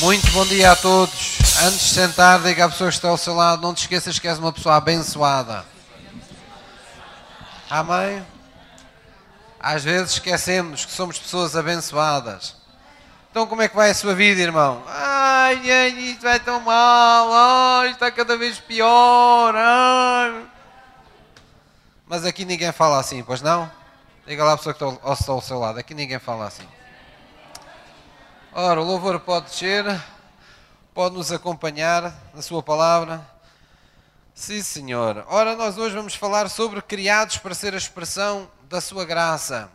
Muito bom dia a todos. Antes de sentar, diga à pessoa que está ao seu lado, não te esqueças que és uma pessoa abençoada. Amém? Às vezes esquecemos que somos pessoas abençoadas. Então como é que vai a sua vida, irmão? Ai, ai, isto vai tão mal, ai, está cada vez pior. Ai. Mas aqui ninguém fala assim, pois não? Diga lá a pessoa que está ao seu lado, aqui ninguém fala assim. Ora, o louvor pode descer, pode nos acompanhar na sua palavra. Sim, senhor. Ora, nós hoje vamos falar sobre criados para ser a expressão da sua graça.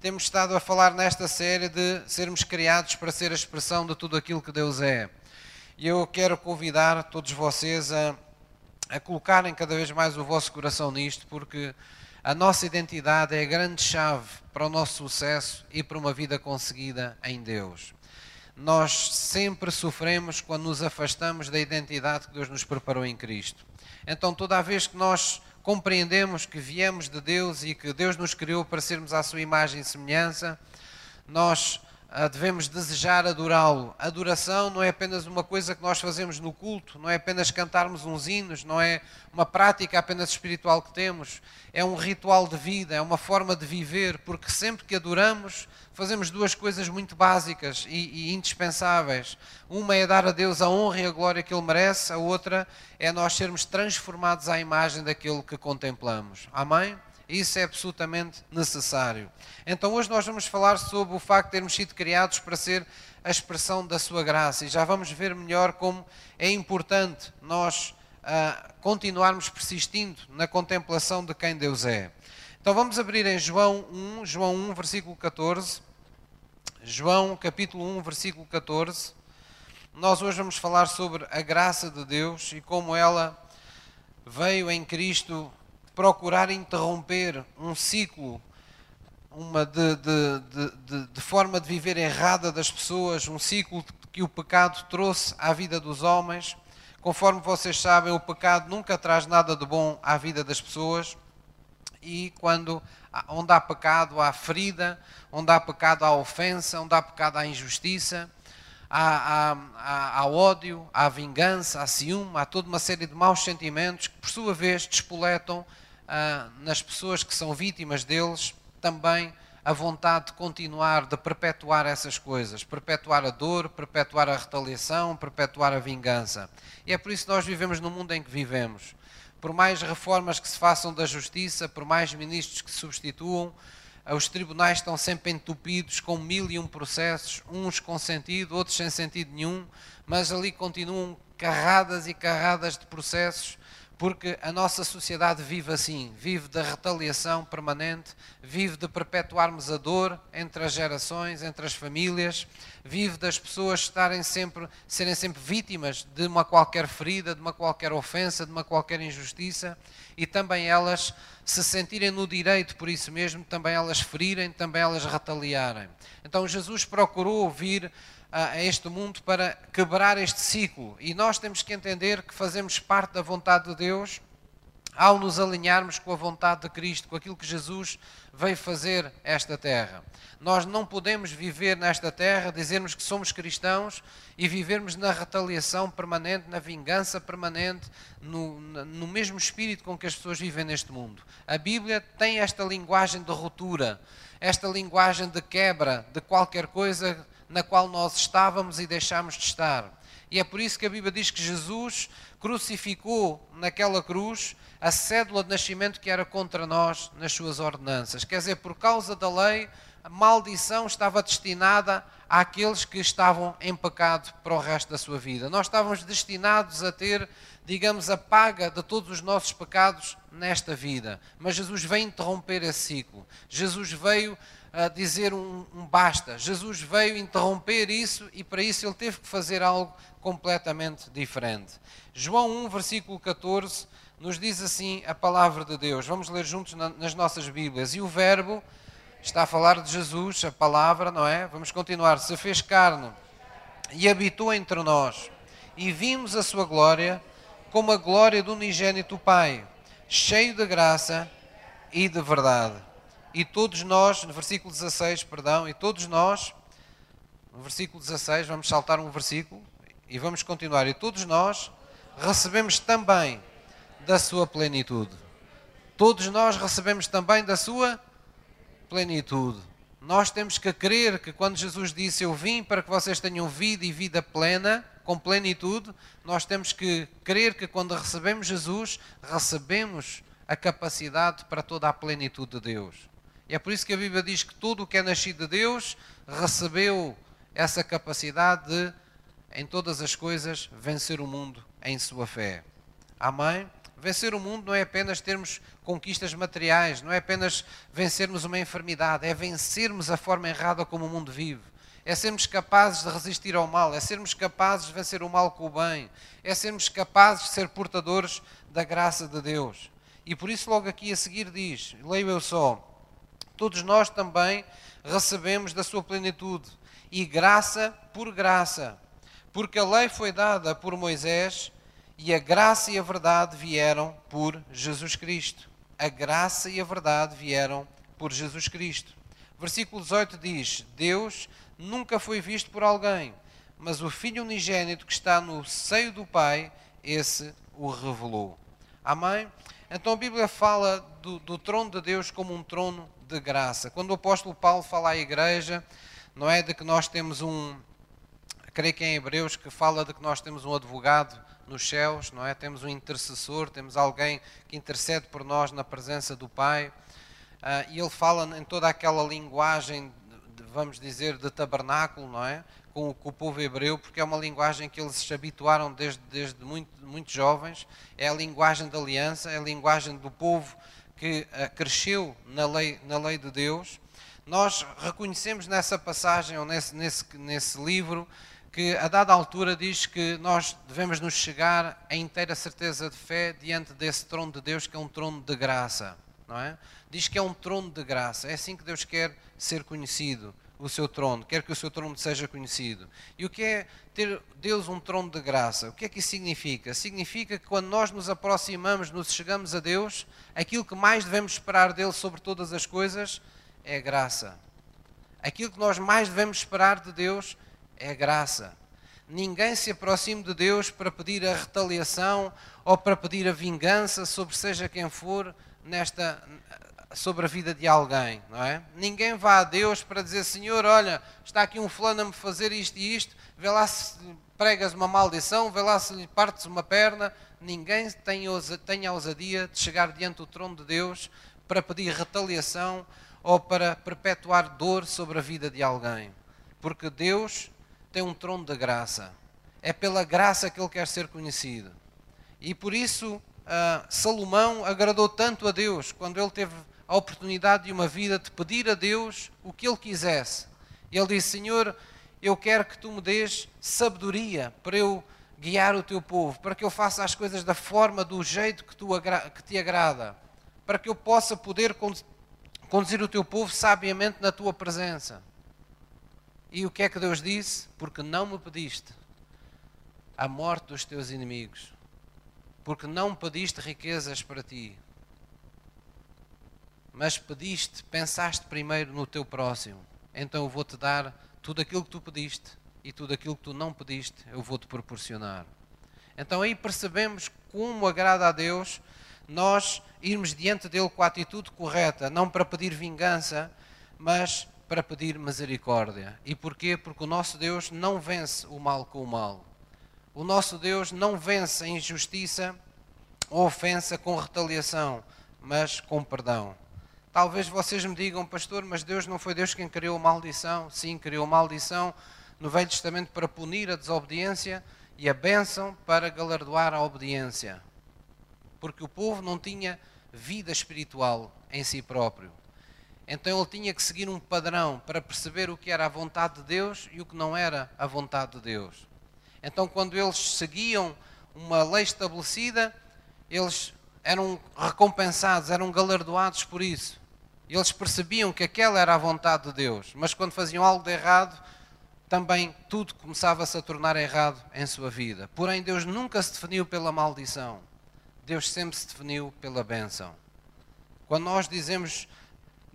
Temos estado a falar nesta série de sermos criados para ser a expressão de tudo aquilo que Deus é. E eu quero convidar todos vocês a, a colocarem cada vez mais o vosso coração nisto, porque a nossa identidade é a grande chave para o nosso sucesso e para uma vida conseguida em Deus nós sempre sofremos quando nos afastamos da identidade que Deus nos preparou em Cristo. Então, toda vez que nós compreendemos que viemos de Deus e que Deus nos criou para sermos à sua imagem e semelhança, nós devemos desejar adorá-lo. Adoração não é apenas uma coisa que nós fazemos no culto, não é apenas cantarmos uns hinos, não é uma prática apenas espiritual que temos, é um ritual de vida, é uma forma de viver, porque sempre que adoramos, fazemos duas coisas muito básicas e, e indispensáveis. Uma é dar a Deus a honra e a glória que Ele merece, a outra é nós sermos transformados à imagem daquilo que contemplamos. Amém? Isso é absolutamente necessário. Então hoje nós vamos falar sobre o facto de termos sido criados para ser a expressão da sua graça e já vamos ver melhor como é importante nós uh, continuarmos persistindo na contemplação de quem Deus é. Então vamos abrir em João 1, João 1, versículo 14. João capítulo 1, versículo 14. Nós hoje vamos falar sobre a graça de Deus e como ela veio em Cristo procurar interromper um ciclo, uma de, de, de, de, forma de viver errada das pessoas, um ciclo que o pecado trouxe à vida dos homens. Conforme vocês sabem, o pecado nunca traz nada de bom à vida das pessoas. E quando onde há pecado há ferida, onde há pecado há ofensa, onde há pecado há injustiça, há, há, há, há ódio, há vingança, há ciúme, há toda uma série de maus sentimentos que, por sua vez, despoletam ah, nas pessoas que são vítimas deles também a vontade de continuar, de perpetuar essas coisas, perpetuar a dor, perpetuar a retaliação, perpetuar a vingança. E é por isso que nós vivemos no mundo em que vivemos. Por mais reformas que se façam da justiça, por mais ministros que se substituam, os tribunais estão sempre entupidos com mil e um processos, uns com sentido, outros sem sentido nenhum, mas ali continuam carradas e carradas de processos porque a nossa sociedade vive assim, vive da retaliação permanente, vive de perpetuarmos a dor entre as gerações, entre as famílias, vive das pessoas estarem sempre, serem sempre vítimas de uma qualquer ferida, de uma qualquer ofensa, de uma qualquer injustiça, e também elas se sentirem no direito por isso mesmo, também elas ferirem, também elas retaliarem. Então Jesus procurou vir a este mundo para quebrar este ciclo. E nós temos que entender que fazemos parte da vontade de Deus ao nos alinharmos com a vontade de Cristo, com aquilo que Jesus veio fazer esta terra. Nós não podemos viver nesta terra, dizermos que somos cristãos e vivermos na retaliação permanente, na vingança permanente, no, no mesmo espírito com que as pessoas vivem neste mundo. A Bíblia tem esta linguagem de ruptura, esta linguagem de quebra de qualquer coisa na qual nós estávamos e deixámos de estar. E é por isso que a Bíblia diz que Jesus crucificou naquela cruz a cédula de nascimento que era contra nós nas suas ordenanças. Quer dizer, por causa da lei, a maldição estava destinada àqueles que estavam em pecado para o resto da sua vida. Nós estávamos destinados a ter, digamos, a paga de todos os nossos pecados nesta vida. Mas Jesus veio interromper esse ciclo. Jesus veio a dizer um, um, basta. Jesus veio interromper isso e para isso ele teve que fazer algo completamente diferente. João 1, versículo 14, nos diz assim a palavra de Deus. Vamos ler juntos na, nas nossas Bíblias. E o Verbo está a falar de Jesus, a palavra, não é? Vamos continuar. Se fez carne e habitou entre nós, e vimos a sua glória como a glória do unigênito Pai, cheio de graça e de verdade. E todos nós, no versículo 16, perdão, e todos nós, no versículo 16, vamos saltar um versículo e vamos continuar. E todos nós recebemos também da sua plenitude. Todos nós recebemos também da sua plenitude. Nós temos que crer que quando Jesus disse eu vim para que vocês tenham vida e vida plena, com plenitude, nós temos que crer que quando recebemos Jesus, recebemos a capacidade para toda a plenitude de Deus. E é por isso que a Bíblia diz que tudo o que é nascido de Deus recebeu essa capacidade de, em todas as coisas, vencer o mundo em sua fé. Amém? Vencer o mundo não é apenas termos conquistas materiais, não é apenas vencermos uma enfermidade, é vencermos a forma errada como o mundo vive. É sermos capazes de resistir ao mal, é sermos capazes de vencer o mal com o bem, é sermos capazes de ser portadores da graça de Deus. E por isso, logo aqui a seguir, diz: leio eu só, todos nós também recebemos da sua plenitude, e graça por graça, porque a lei foi dada por Moisés e a graça e a verdade vieram por Jesus Cristo. A graça e a verdade vieram por Jesus Cristo. Versículo 18 diz: Deus nunca foi visto por alguém, mas o Filho unigênito que está no seio do Pai, esse o revelou. Amém? Então a Bíblia fala do, do trono de Deus como um trono de graça. Quando o apóstolo Paulo fala à igreja, não é de que nós temos um, creio que é em Hebreus que fala de que nós temos um advogado nos céus, não é? Temos um intercessor, temos alguém que intercede por nós na presença do Pai. Uh, e ele fala em toda aquela linguagem, de, vamos dizer, de tabernáculo, não é? Com, com, o povo hebreu, porque é uma linguagem que eles se habituaram desde, desde muito, muito jovens. É a linguagem da aliança, é a linguagem do povo que uh, cresceu na lei, na lei de Deus. Nós reconhecemos nessa passagem, ou nesse, nesse, nesse livro, que a dada altura diz que nós devemos nos chegar a inteira certeza de fé diante desse trono de Deus, que é um trono de graça, não é? Diz que é um trono de graça. É assim que Deus quer ser conhecido, o seu trono, quer que o seu trono seja conhecido. E o que é ter Deus um trono de graça? O que é que isso significa? Significa que quando nós nos aproximamos, nos chegamos a Deus, aquilo que mais devemos esperar dele sobre todas as coisas é graça. Aquilo que nós mais devemos esperar de Deus é graça. Ninguém se aproxima de Deus para pedir a retaliação ou para pedir a vingança sobre seja quem for nesta sobre a vida de alguém, não é? Ninguém vá a Deus para dizer, Senhor, olha, está aqui um fulano a me fazer isto e isto, vê lá se pregas uma maldição, vê lá se lhe partes uma perna. Ninguém tem, tem a ousadia de chegar diante do trono de Deus para pedir retaliação ou para perpetuar dor sobre a vida de alguém. Porque Deus tem um trono de graça. É pela graça que ele quer ser conhecido. E por isso uh, Salomão agradou tanto a Deus quando ele teve a oportunidade de uma vida de pedir a Deus o que ele quisesse. Ele disse: Senhor, eu quero que tu me des sabedoria para eu guiar o teu povo, para que eu faça as coisas da forma, do jeito que, tu que te agrada, para que eu possa poder conduzir o teu povo sabiamente na tua presença. E o que é que Deus disse? Porque não me pediste a morte dos teus inimigos, porque não pediste riquezas para ti, mas pediste, pensaste primeiro no teu próximo. Então eu vou-te dar tudo aquilo que tu pediste e tudo aquilo que tu não pediste, eu vou-te proporcionar. Então aí percebemos como agrada a Deus nós irmos diante dele com a atitude correta, não para pedir vingança, mas para pedir misericórdia. E porquê? Porque o nosso Deus não vence o mal com o mal. O nosso Deus não vence a injustiça ou ofensa com retaliação, mas com perdão. Talvez vocês me digam, pastor, mas Deus não foi Deus quem criou a maldição? Sim, criou a maldição no Velho Testamento para punir a desobediência e a bênção para galardoar a obediência. Porque o povo não tinha vida espiritual em si próprio. Então ele tinha que seguir um padrão para perceber o que era a vontade de Deus e o que não era a vontade de Deus. Então, quando eles seguiam uma lei estabelecida, eles eram recompensados, eram galardoados por isso. Eles percebiam que aquela era a vontade de Deus, mas quando faziam algo de errado, também tudo começava-se a tornar errado em sua vida. Porém, Deus nunca se definiu pela maldição, Deus sempre se definiu pela bênção. Quando nós dizemos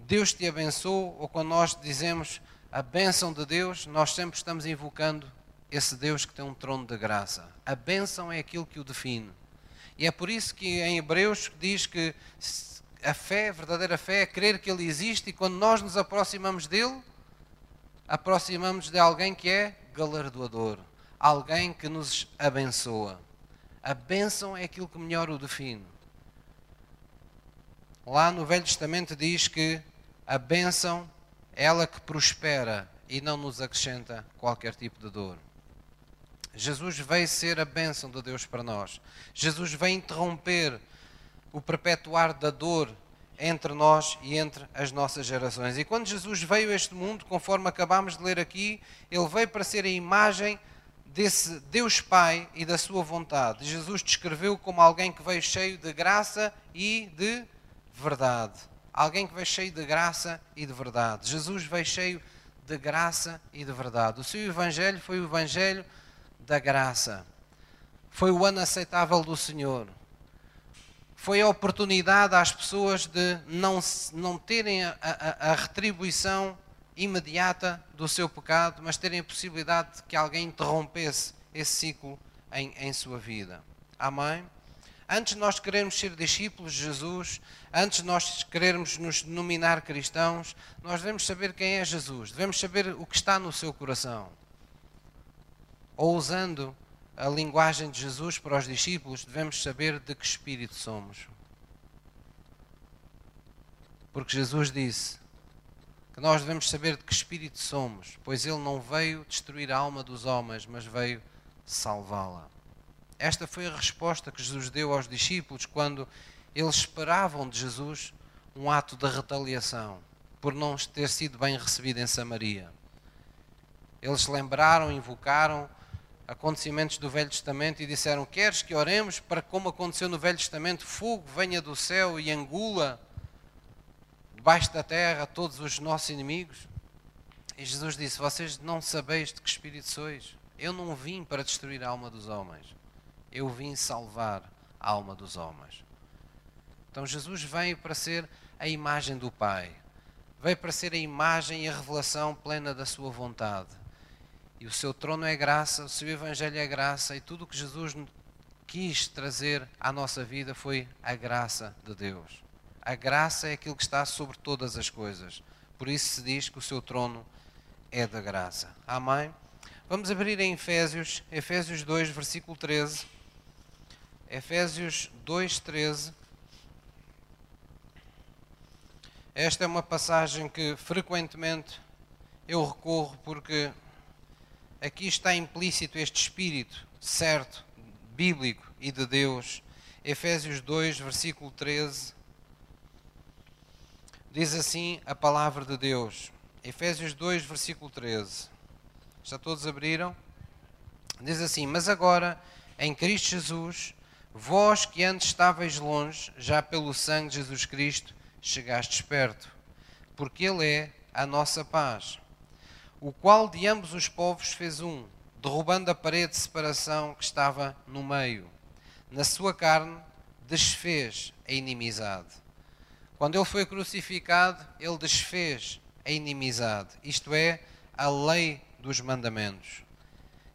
Deus te abençoou, ou quando nós dizemos a bênção de Deus, nós sempre estamos invocando esse Deus que tem um trono de graça. A bênção é aquilo que o define. E é por isso que em Hebreus diz que a fé, a verdadeira fé, é crer que Ele existe e quando nós nos aproximamos dele, aproximamos de alguém que é galardoador, alguém que nos abençoa. A bênção é aquilo que melhor o define. Lá no Velho Testamento diz que a bênção ela que prospera e não nos acrescenta qualquer tipo de dor. Jesus veio ser a bênção de Deus para nós. Jesus veio interromper o perpetuar da dor entre nós e entre as nossas gerações. E quando Jesus veio a este mundo, conforme acabámos de ler aqui, ele veio para ser a imagem desse Deus Pai e da sua vontade. Jesus descreveu como alguém que veio cheio de graça e de verdade. Alguém que veio cheio de graça e de verdade. Jesus veio cheio de graça e de verdade. O seu evangelho foi o evangelho da graça. Foi o ano aceitável do Senhor foi a oportunidade às pessoas de não, não terem a, a, a, retribuição imediata do seu pecado, mas terem a possibilidade de que alguém interrompesse esse ciclo em, em sua vida. Amém? Antes de nós querermos ser discípulos de Jesus, antes de nós querermos nos denominar cristãos, nós devemos saber quem é Jesus, devemos saber o que está no seu coração. Ou usando a linguagem de Jesus para os discípulos, devemos saber de que espírito somos. Porque Jesus disse que nós devemos saber de que espírito somos, pois ele não veio destruir a alma dos homens, mas veio salvá-la. Esta foi a resposta que Jesus deu aos discípulos quando eles esperavam de Jesus um ato de retaliação por não ter sido bem recebido em Samaria. Eles lembraram, invocaram acontecimentos do Velho Testamento e disseram: Queres que oremos para como aconteceu no Velho Testamento, fogo venha do céu e engula debaixo da terra todos os nossos inimigos? E Jesus disse: Vocês não sabeis de que espírito sois. Eu não vim para destruir a alma dos homens, eu vim salvar a alma dos homens. Então Jesus veio para ser a imagem do Pai, veio para ser a imagem e a revelação plena da Sua vontade e o seu trono é graça, o seu evangelho é graça, e tudo o que Jesus quis trazer à nossa vida foi a graça de Deus. A graça é aquilo que está sobre todas as coisas. Por isso se diz que o seu trono é da graça. Amém? Vamos abrir em Efésios, Efésios 2, versículo 13. Efésios 2, 13. Esta é uma passagem que frequentemente eu recorro porque aqui está implícito este espírito certo, bíblico e de Deus. Efésios 2, versículo 13. Diz assim a palavra de Deus. Efésios 2, versículo 13. Já todos abriram? Diz assim: Mas agora, em Cristo Jesus, vós que antes estáveis longe, já pelo sangue de Jesus Cristo, chegastes perto, porque Ele é a nossa paz o qual de ambos os povos fez um, derrubando a parede de separação que estava no meio. Na sua carne desfez a inimizade. Quando ele foi crucificado, ele desfez a inimizade, isto é, a lei dos mandamentos.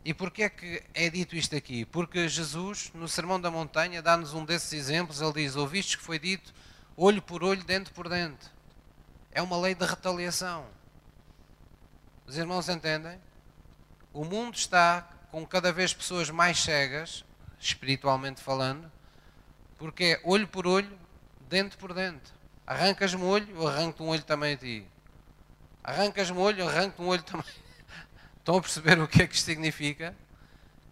E porquê é que é dito isto aqui? Porque Jesus, no Sermão da Montanha, dá-nos um desses exemplos. Ele diz: Ouvistes que foi dito olho por olho, dente por dente. É uma lei de retaliação. Os irmãos entendem? O mundo está com cada vez pessoas mais cegas, espiritualmente falando, porque é olho por olho, dente por dente. Arrancas-me o olho, eu arranco-te um olho também a ti. Arrancas-me o olho, eu arranco-te um olho também. Estão a perceber o que é que isto significa?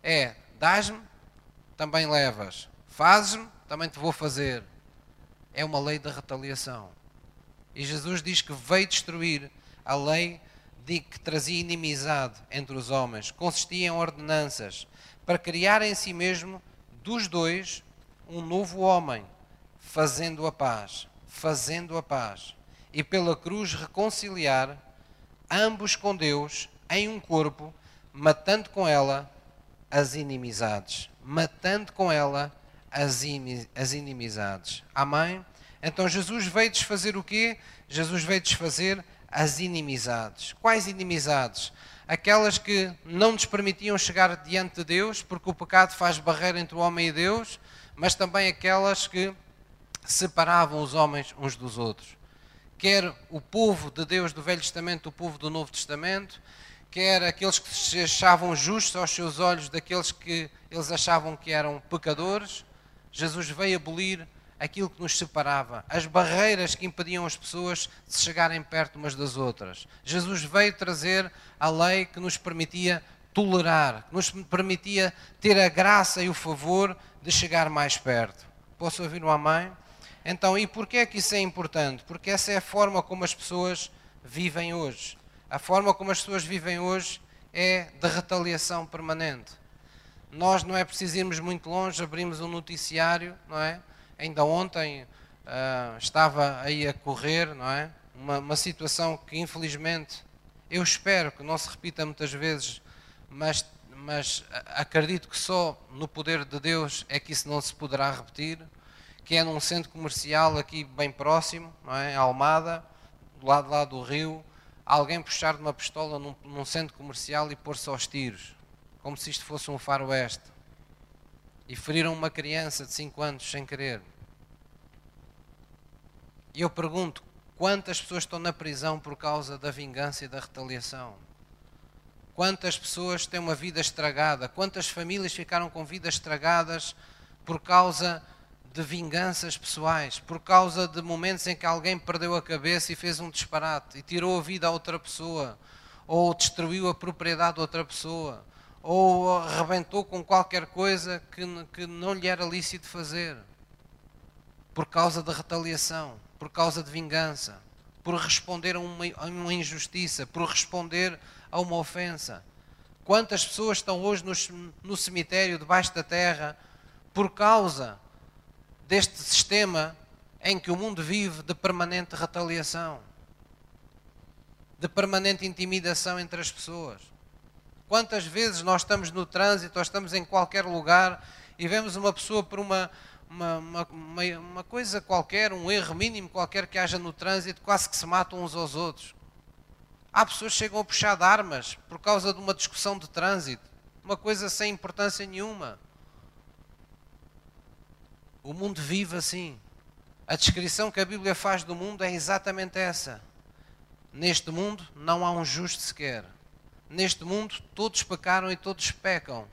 É, dás-me, também levas. Fazes-me, também te vou fazer. É uma lei da retaliação. E Jesus diz que veio destruir a lei de que trazia inimizade entre os homens, consistia em ordenanças, para criar em si mesmo dos dois um novo homem, fazendo a paz, fazendo a paz, e pela cruz reconciliar ambos com Deus em um corpo, matando com ela as inimizades, matando com ela as, inimizades. Amém? Então Jesus veio desfazer o quê? Jesus veio desfazer as inimizades. Quais inimizades? Aquelas que não nos permitiam chegar diante de Deus, porque o pecado faz barreira entre o homem e Deus, mas também aquelas que separavam os homens uns dos outros. Quer o povo de Deus do Velho Testamento, o povo do Novo Testamento, quer aqueles que se achavam justos aos seus olhos daqueles que eles achavam que eram pecadores, Jesus veio abolir aquilo que nos separava, as barreiras que impediam as pessoas de chegarem perto umas das outras. Jesus veio trazer a lei que nos permitia tolerar, que nos permitia ter a graça e o favor de chegar mais perto. Posso ouvir um amém? Então, e porquê é que isso é importante? Porque essa é a forma como as pessoas vivem hoje. A forma como as pessoas vivem hoje é de retaliação permanente. Nós não é preciso irmos muito longe, abrimos um noticiário, não é? Ainda ontem uh, estava aí a correr, não é? Uma, uma situação que infelizmente eu espero que não se repita muitas vezes, mas, mas acredito que só no poder de Deus é que isso não se poderá repetir, que é num centro comercial aqui bem próximo, não é? Almada, do lado lá do rio, alguém puxar de uma pistola num, num centro comercial e pôr-se aos tiros, como se isto fosse um faroeste e feriram uma criança de 5 anos sem querer. E eu pergunto: quantas pessoas estão na prisão por causa da vingança e da retaliação? Quantas pessoas têm uma vida estragada? Quantas famílias ficaram com vidas estragadas por causa de vinganças pessoais? Por causa de momentos em que alguém perdeu a cabeça e fez um disparate e tirou a vida a outra pessoa? Ou destruiu a propriedade de outra pessoa? ou arrebentou com qualquer coisa que, que não lhe era lícito fazer, por causa da retaliação, por causa de vingança, por responder a uma, a uma injustiça, por responder a uma ofensa. Quantas pessoas estão hoje no, no cemitério, debaixo da terra, por causa deste sistema em que o mundo vive de permanente retaliação, de permanente intimidação entre as pessoas? Quantas vezes nós estamos no trânsito ou estamos em qualquer lugar e vemos uma pessoa por uma, uma, uma, uma, coisa qualquer, um erro mínimo qualquer que haja no trânsito, quase que se matam uns aos outros. Há pessoas que chegam a puxar de armas por causa de uma discussão de trânsito, uma coisa sem importância nenhuma. O mundo vive assim. A descrição que a Bíblia faz do mundo é exatamente essa. Neste mundo não há um justo sequer neste mundo todos pecaram e todos pecam.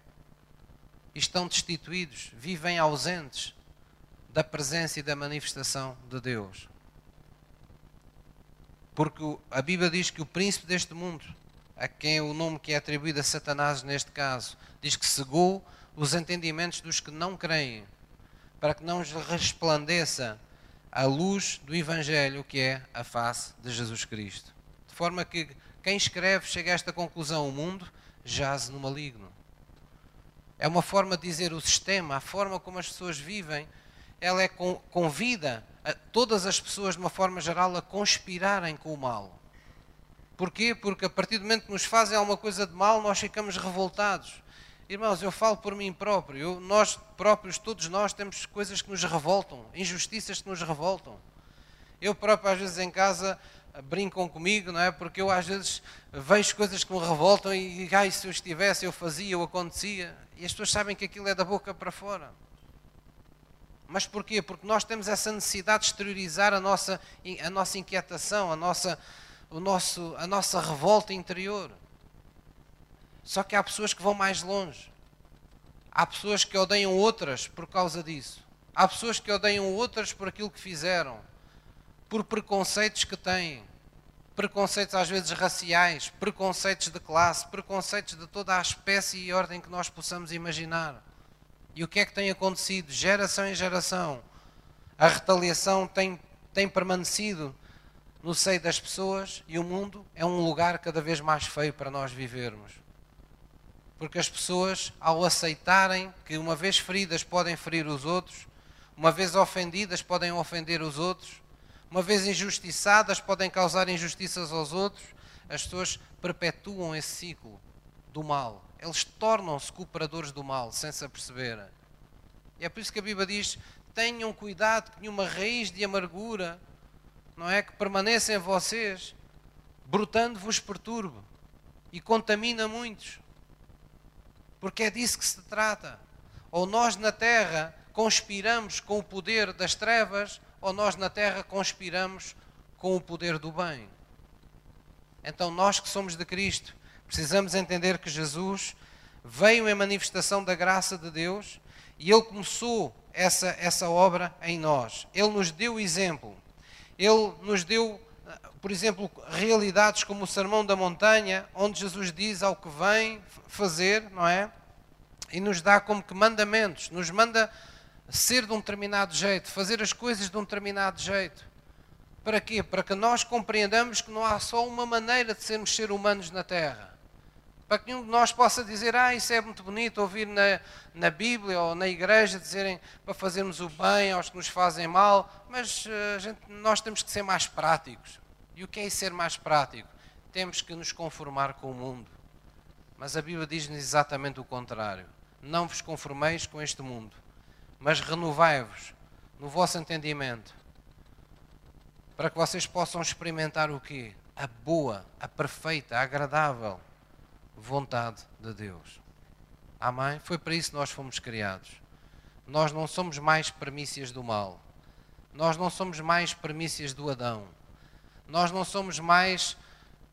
Estão destituídos, vivem ausentes da presença e da manifestação de Deus. Porque a Bíblia diz que o príncipe deste mundo, a quem é o nome que é atribuído a Satanás neste caso, diz que cegou os entendimentos dos que não creem, para que não resplandeça a luz do Evangelho, que é a face de Jesus Cristo. De forma que quem escreve chega a esta conclusão: o mundo jaz no maligno. É uma forma de dizer o sistema, a forma como as pessoas vivem, ela é convida todas as pessoas, de uma forma geral, a conspirarem com o mal. Porquê? Porque a partir do momento que nos fazem alguma coisa de mal, nós ficamos revoltados. Irmãos, eu falo por mim próprio. Eu, nós próprios, todos nós, temos coisas que nos revoltam, injustiças que nos revoltam. Eu próprio, às vezes, em casa, brincam comigo, não é? Porque eu às vezes vejo coisas que me revoltam e, ai, se eu estivesse, eu fazia, ou acontecia. E as pessoas sabem que aquilo é da boca para fora. Mas porquê? Porque nós temos essa necessidade de exteriorizar a nossa, a nossa inquietação, a nossa, o nosso, a nossa revolta interior. Só que há pessoas que vão mais longe. Há pessoas que odeiam outras por causa disso. Há pessoas que odeiam outras por aquilo que fizeram por preconceitos que têm. Preconceitos às vezes raciais, preconceitos de classe, preconceitos de toda a espécie e ordem que nós possamos imaginar. E o que é que tem acontecido? Geração em geração, a retaliação tem, tem permanecido no seio das pessoas e o mundo é um lugar cada vez mais feio para nós vivermos. Porque as pessoas, ao aceitarem que uma vez feridas podem ferir os outros, uma vez ofendidas podem ofender os outros, uma vez injustiçadas, podem causar injustiças aos outros, as pessoas perpetuam esse ciclo do mal. Eles tornam-se cooperadores do mal, sem se aperceberem. E é por isso que a Bíblia diz: tenham cuidado que nenhuma raiz de amargura, não é? Que permaneça em vocês, brotando vos perturbe e contamina muitos. Porque é disso que se trata. Ou nós na terra conspiramos com o poder das trevas, ou nós na terra conspiramos com o poder do bem. Então, nós que somos de Cristo, precisamos entender que Jesus veio em manifestação da graça de Deus e Ele começou essa, essa obra em nós. Ele nos deu exemplo. Ele nos deu, por exemplo, realidades como o Sermão da Montanha, onde Jesus diz ao que vem fazer, não é? E nos dá como que mandamentos, nos manda ser de um determinado jeito, fazer as coisas de um determinado jeito. Para quê? Para que nós compreendamos que não há só uma maneira de sermos seres humanos na Terra. Para que nenhum de nós possa dizer, ah, isso é muito bonito ouvir na, na Bíblia ou na igreja dizerem para fazermos o bem aos que nos fazem mal, mas uh, gente, nós temos que ser mais práticos. E o que é ser mais prático? Temos que nos conformar com o mundo. Mas a Bíblia diz-nos exatamente o contrário. Não vos conformeis com este mundo, mas renovai-vos no vosso entendimento para que vocês possam experimentar o quê? A boa, a perfeita, a agradável vontade de Deus. Amém? Foi para isso que nós fomos criados. Nós não somos mais premissas do mal. Nós não somos mais premissas do Adão. Nós não somos mais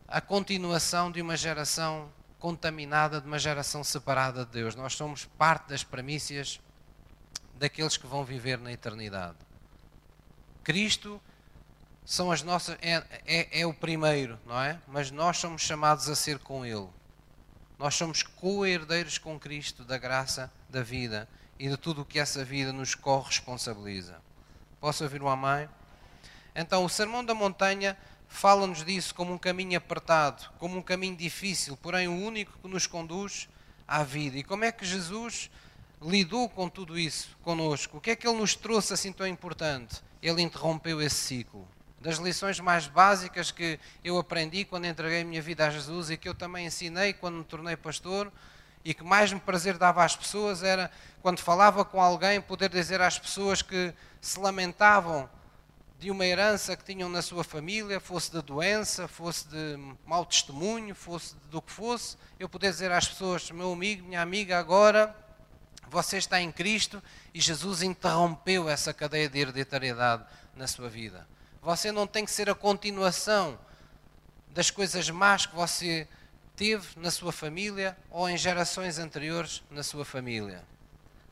a continuação de uma geração contaminada, de uma geração separada de Deus. Nós somos parte das premissas daqueles que vão viver na eternidade. Cristo são as nossas é, é, é, o primeiro, não é? Mas nós somos chamados a ser com Ele. Nós somos co-herdeiros com Cristo da graça da vida e de tudo o que essa vida nos corresponsabiliza. Posso ouvir uma mãe? Então, o Sermão da Montanha fala-nos disso como um caminho apertado, como um caminho difícil, porém o único que nos conduz à vida. E como é que Jesus lidou com tudo isso conosco? O que é que Ele nos trouxe assim tão importante? Ele interrompeu esse ciclo das lições mais básicas que eu aprendi quando entreguei a minha vida a Jesus e que eu também ensinei quando me tornei pastor e que mais me prazer dava às pessoas era quando falava com alguém poder dizer às pessoas que se lamentavam de uma herança que tinham na sua família, fosse de doença, fosse de mau testemunho, fosse do que fosse, eu poder dizer às pessoas, meu amigo, minha amiga, agora você está em Cristo e Jesus interrompeu essa cadeia de hereditariedade na sua vida. Você não tem que ser a continuação das coisas más que você teve na sua família ou em gerações anteriores na sua família.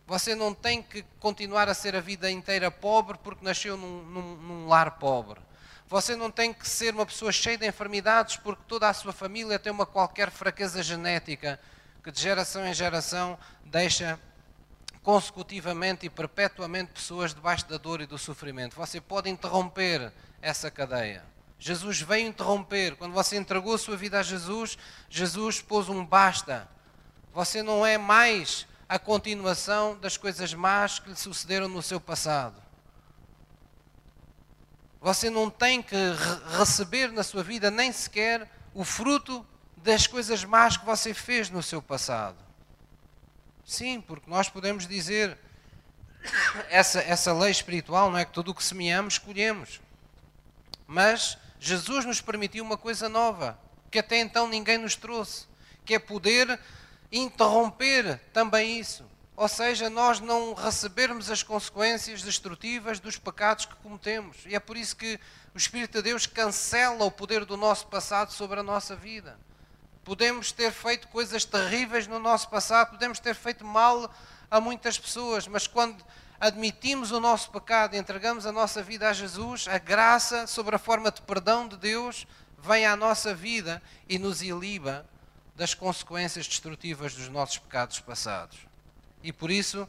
Você não tem que continuar a ser a vida inteira pobre porque nasceu num, num, num lar pobre. Você não tem que ser uma pessoa cheia de enfermidades porque toda a sua família tem uma qualquer fraqueza genética que de geração em geração deixa consecutivamente e perpetuamente pessoas debaixo da dor e do sofrimento. Você pode interromper essa cadeia. Jesus veio interromper. Quando você entregou sua vida a Jesus, Jesus pôs um basta. Você não é mais a continuação das coisas más que lhe sucederam no seu passado. Você não tem que re receber na sua vida nem sequer o fruto das coisas más que você fez no seu passado. Sim, porque nós podemos dizer essa, essa lei espiritual, não é que tudo o que semeamos, colhemos. Mas Jesus nos permitiu uma coisa nova, que até então ninguém nos trouxe, que é poder interromper também isso. Ou seja, nós não recebermos as consequências destrutivas dos pecados que cometemos. E é por isso que o Espírito de Deus cancela o poder do nosso passado sobre a nossa vida. Podemos ter feito coisas terríveis no nosso passado, podemos ter feito mal a muitas pessoas, mas quando admitimos o nosso pecado e entregamos a nossa vida a Jesus, a graça sobre a forma de perdão de Deus vem à nossa vida e nos iliba das consequências destrutivas dos nossos pecados passados. E por isso,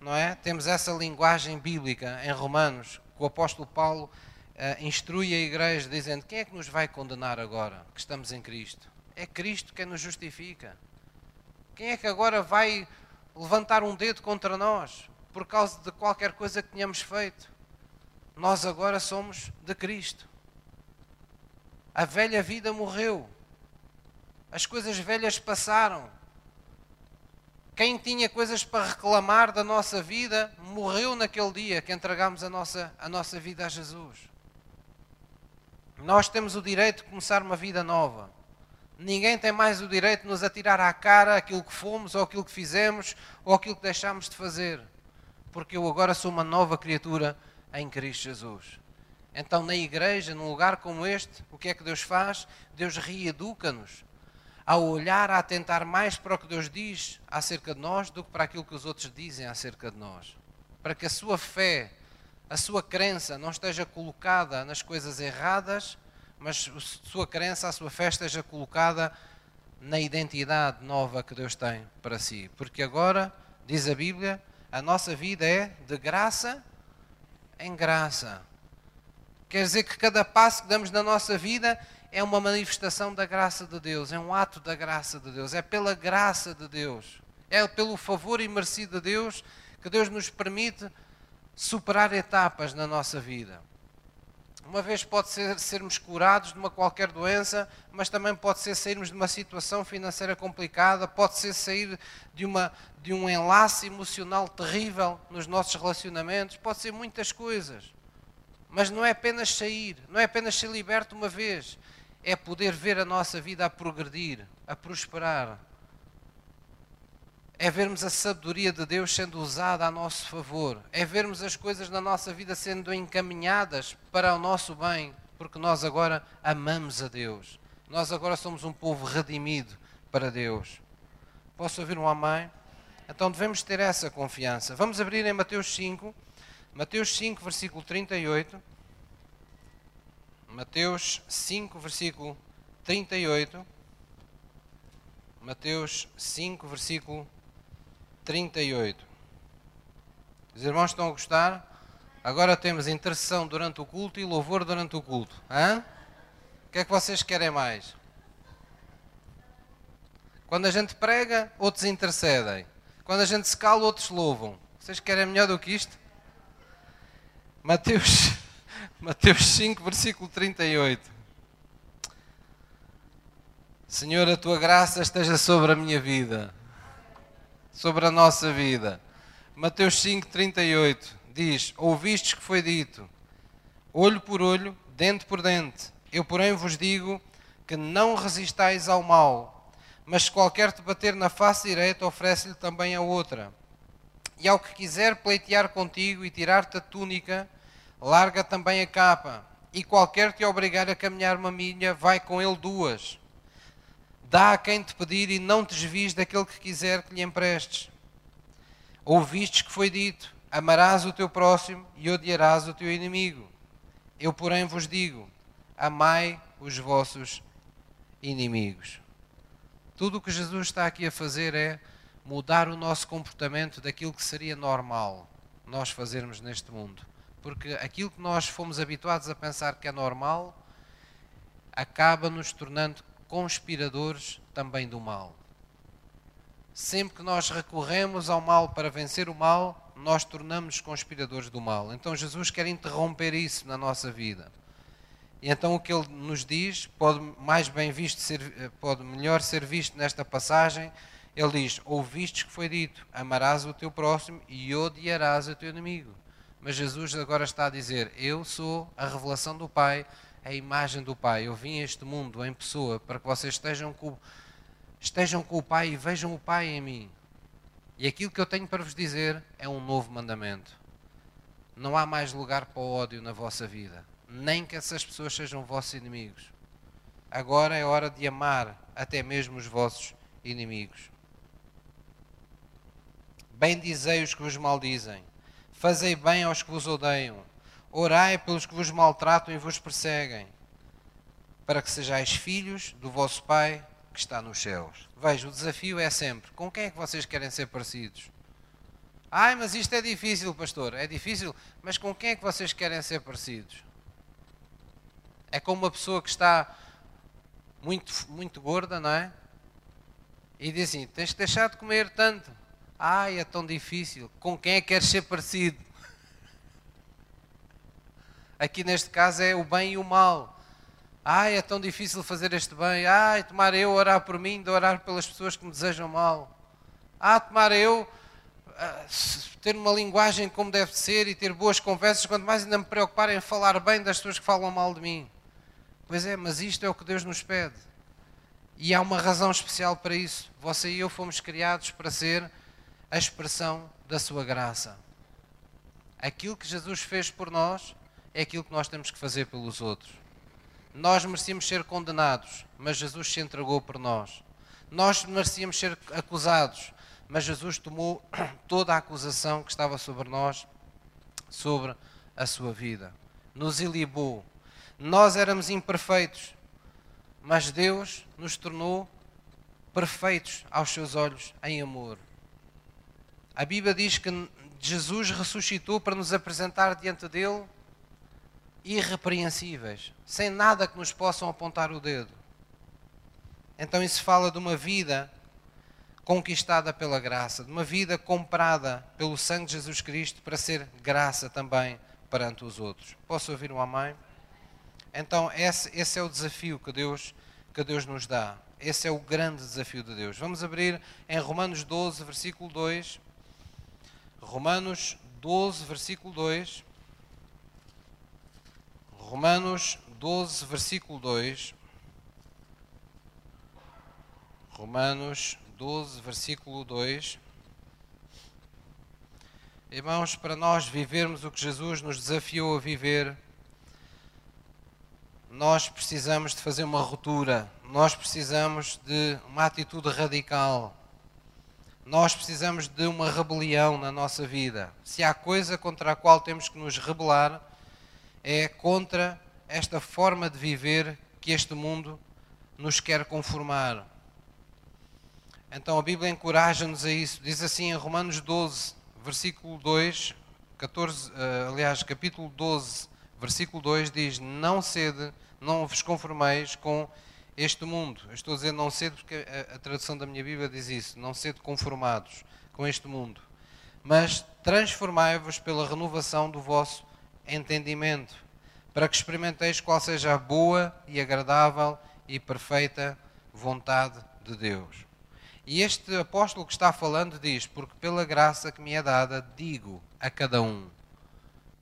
não é? Temos essa linguagem bíblica em Romanos, que o apóstolo Paulo uh, instrui a igreja dizendo: quem é que nos vai condenar agora que estamos em Cristo? É Cristo quem nos justifica. Quem é que agora vai levantar um dedo contra nós por causa de qualquer coisa que tenhamos feito? Nós agora somos de Cristo. A velha vida morreu. As coisas velhas passaram. Quem tinha coisas para reclamar da nossa vida morreu naquele dia que entregamos a nossa, a nossa vida a Jesus. Nós temos o direito de começar uma vida nova. Ninguém tem mais o direito de nos atirar à cara aquilo que fomos, ou aquilo que fizemos, ou aquilo que deixámos de fazer. Porque eu agora sou uma nova criatura em Cristo Jesus. Então, na igreja, num lugar como este, o que é que Deus faz? Deus reeduca-nos a olhar, a atentar mais para o que Deus diz acerca de nós do que para aquilo que os outros dizem acerca de nós. Para que a sua fé, a sua crença não esteja colocada nas coisas erradas, mas a sua crença, a sua fé esteja colocada na identidade nova que Deus tem para si. Porque agora, diz a Bíblia, a nossa vida é de graça em graça. Quer dizer que cada passo que damos na nossa vida é uma manifestação da graça de Deus, é um ato da graça de Deus, é pela graça de Deus, é pelo favor imerecido de Deus que Deus nos permite superar etapas na nossa vida. Uma vez pode ser sermos curados de uma qualquer doença, mas também pode ser sairmos de uma situação financeira complicada, pode ser sair de, uma, de um enlace emocional terrível nos nossos relacionamentos, pode ser muitas coisas. Mas não é apenas sair, não é apenas ser liberto uma vez, é poder ver a nossa vida a progredir, a prosperar. É vermos a sabedoria de Deus sendo usada a nosso favor. É vermos as coisas na nossa vida sendo encaminhadas para o nosso bem, porque nós agora amamos a Deus. Nós agora somos um povo redimido para Deus. Posso ouvir um amém? Então devemos ter essa confiança. Vamos abrir em Mateus 5, Mateus 5, versículo 38. Mateus 5, versículo 38. Mateus 5, versículo 38. Os irmãos estão a gostar? Agora temos intercessão durante o culto e louvor durante o culto. Hã? O que é que vocês querem mais? Quando a gente prega, outros intercedem. Quando a gente se cala, outros louvam. Vocês querem melhor do que isto? Mateus Mateus 5, versículo 38. Senhor, a tua graça esteja sobre a minha vida, sobre a nossa vida. Mateus 5, 38 diz: Ouvistes que foi dito, olho por olho, dente por dente. Eu, porém, vos digo que não resistais ao mal, mas se qualquer te bater na face direita, oferece-lhe também a outra. E ao que quiser pleitear contigo e tirar-te a túnica, larga também a capa, e qualquer te obrigar a caminhar uma milha, vai com ele duas. Dá a quem te pedir e não te desvies daquele que quiser que lhe emprestes. Ouvistes que foi dito: amarás o teu próximo e odiarás o teu inimigo. Eu, porém, vos digo: amai os vossos inimigos. Tudo o que Jesus está aqui a fazer é mudar o nosso comportamento daquilo que seria normal nós fazermos neste mundo. Porque aquilo que nós fomos habituados a pensar que é normal acaba nos tornando conspiradores também do mal. Sempre que nós recorremos ao mal para vencer o mal, nós tornamos conspiradores do mal. Então Jesus quer interromper isso na nossa vida. E então o que ele nos diz pode mais bem visto ser, pode melhor ser visto nesta passagem. Ele diz: "Ouvistes que foi dito: amarás o teu próximo e odiarás o teu inimigo". Mas Jesus agora está a dizer: Eu sou a revelação do Pai, a imagem do Pai. Eu vim a este mundo em pessoa para que vocês estejam com, estejam com o Pai e vejam o Pai em mim. E aquilo que eu tenho para vos dizer é um novo mandamento. Não há mais lugar para o ódio na vossa vida, nem que essas pessoas sejam vossos inimigos. Agora é hora de amar até mesmo os vossos inimigos. Bendizei os que vos maldizem Fazei bem aos que vos odeiam. Orai pelos que vos maltratam e vos perseguem, para que sejais filhos do vosso Pai que está nos céus. Veja, o desafio é sempre: com quem é que vocês querem ser parecidos? Ai, mas isto é difícil, pastor. É difícil, mas com quem é que vocês querem ser parecidos? É com uma pessoa que está muito, muito gorda, não é? E diz assim: tens que deixar de comer tanto. Ai, é tão difícil. Com quem é que queres ser parecido? Aqui neste caso é o bem e o mal. Ai, é tão difícil fazer este bem. Ai, tomar eu orar por mim, de orar pelas pessoas que me desejam mal. Ah, tomar eu ah, ter uma linguagem como deve ser e ter boas conversas, quanto mais ainda me preocupar em falar bem das pessoas que falam mal de mim. Pois é, mas isto é o que Deus nos pede. E há uma razão especial para isso. Você e eu fomos criados para ser a expressão da sua graça. Aquilo que Jesus fez por nós é aquilo que nós temos que fazer pelos outros. Nós merecíamos ser condenados, mas Jesus se entregou por nós. Nós merecíamos ser acusados, mas Jesus tomou toda a acusação que estava sobre nós, sobre a sua vida. Nos ilibou. Nós éramos imperfeitos, mas Deus nos tornou perfeitos aos seus olhos em amor. A Bíblia diz que Jesus ressuscitou para nos apresentar diante dele irrepreensíveis, sem nada que nos possam apontar o dedo. Então isso fala de uma vida conquistada pela graça, de uma vida comprada pelo sangue de Jesus Cristo para ser graça também perante os outros. Posso ouvir um amém? Então esse, esse é o desafio que Deus, que Deus nos dá. Esse é o grande desafio de Deus. Vamos abrir em Romanos 12, versículo 2. Romanos 12, versículo 2. Romanos 12, versículo 2. Romanos 12, versículo 2. Irmãos, para nós vivermos o que Jesus nos desafiou a viver, nós precisamos de fazer uma ruptura, nós precisamos de uma atitude radical, nós precisamos de uma rebelião na nossa vida. Se há coisa contra a qual temos que nos rebelar, é contra esta forma de viver que este mundo nos quer conformar. Então a Bíblia encoraja-nos a isso. Diz assim em Romanos 12, versículo 2, 14, uh, aliás, capítulo 12, versículo 2 diz: Não cede, não vos conformeis com este mundo. Eu estou a dizer não cede porque a, a tradução da minha Bíblia diz isso: não cede conformados com este mundo, mas transformai-vos pela renovação do vosso entendimento, para que experimenteis qual seja a boa e agradável e perfeita vontade de Deus. E este apóstolo que está falando diz: Porque pela graça que me é dada, digo a cada um.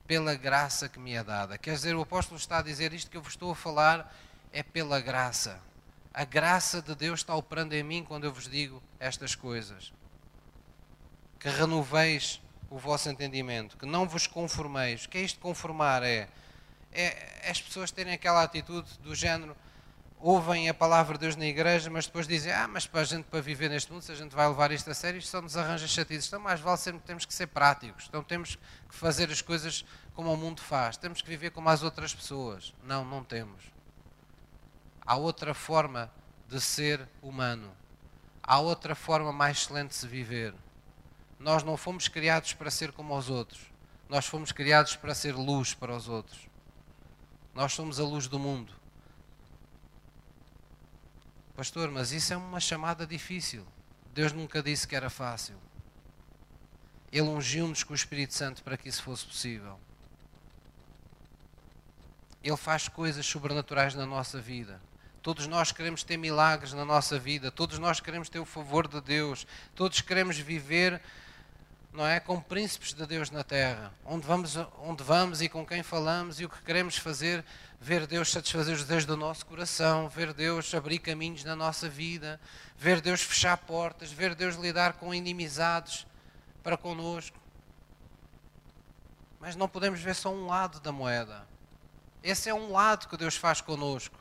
Pela graça que me é dada. Quer dizer, o apóstolo está a dizer isto que eu vos estou a falar é pela graça. A graça de Deus está operando em mim quando eu vos digo estas coisas. Que renoveis o vosso entendimento, que não vos conformeis. O que é isto conformar? É, é as pessoas terem aquela atitude do género ouvem a palavra de Deus na igreja, mas depois dizem, ah, mas para a gente para viver neste mundo, se a gente vai levar isto a sério, isto só nos arranja chatices. Então mais vale sempre temos que ser práticos. Então temos que fazer as coisas como o mundo faz. Temos que viver como as outras pessoas. Não, não temos. Há outra forma de ser humano. Há outra forma mais excelente de se viver. Nós não fomos criados para ser como os outros. Nós fomos criados para ser luz para os outros. Nós somos a luz do mundo. Pastor, mas isso é uma chamada difícil. Deus nunca disse que era fácil. Ele ungiu-nos com o Espírito Santo para que isso fosse possível. Ele faz coisas sobrenaturais na nossa vida. Todos nós queremos ter milagres na nossa vida, todos nós queremos ter o favor de Deus, todos queremos viver não é, como príncipes de Deus na terra, onde vamos, onde vamos e com quem falamos e o que queremos fazer ver Deus satisfazer os desejos do nosso coração, ver Deus abrir caminhos na nossa vida, ver Deus fechar portas, ver Deus lidar com inimizades para conosco. Mas não podemos ver só um lado da moeda. Esse é um lado que Deus faz conosco.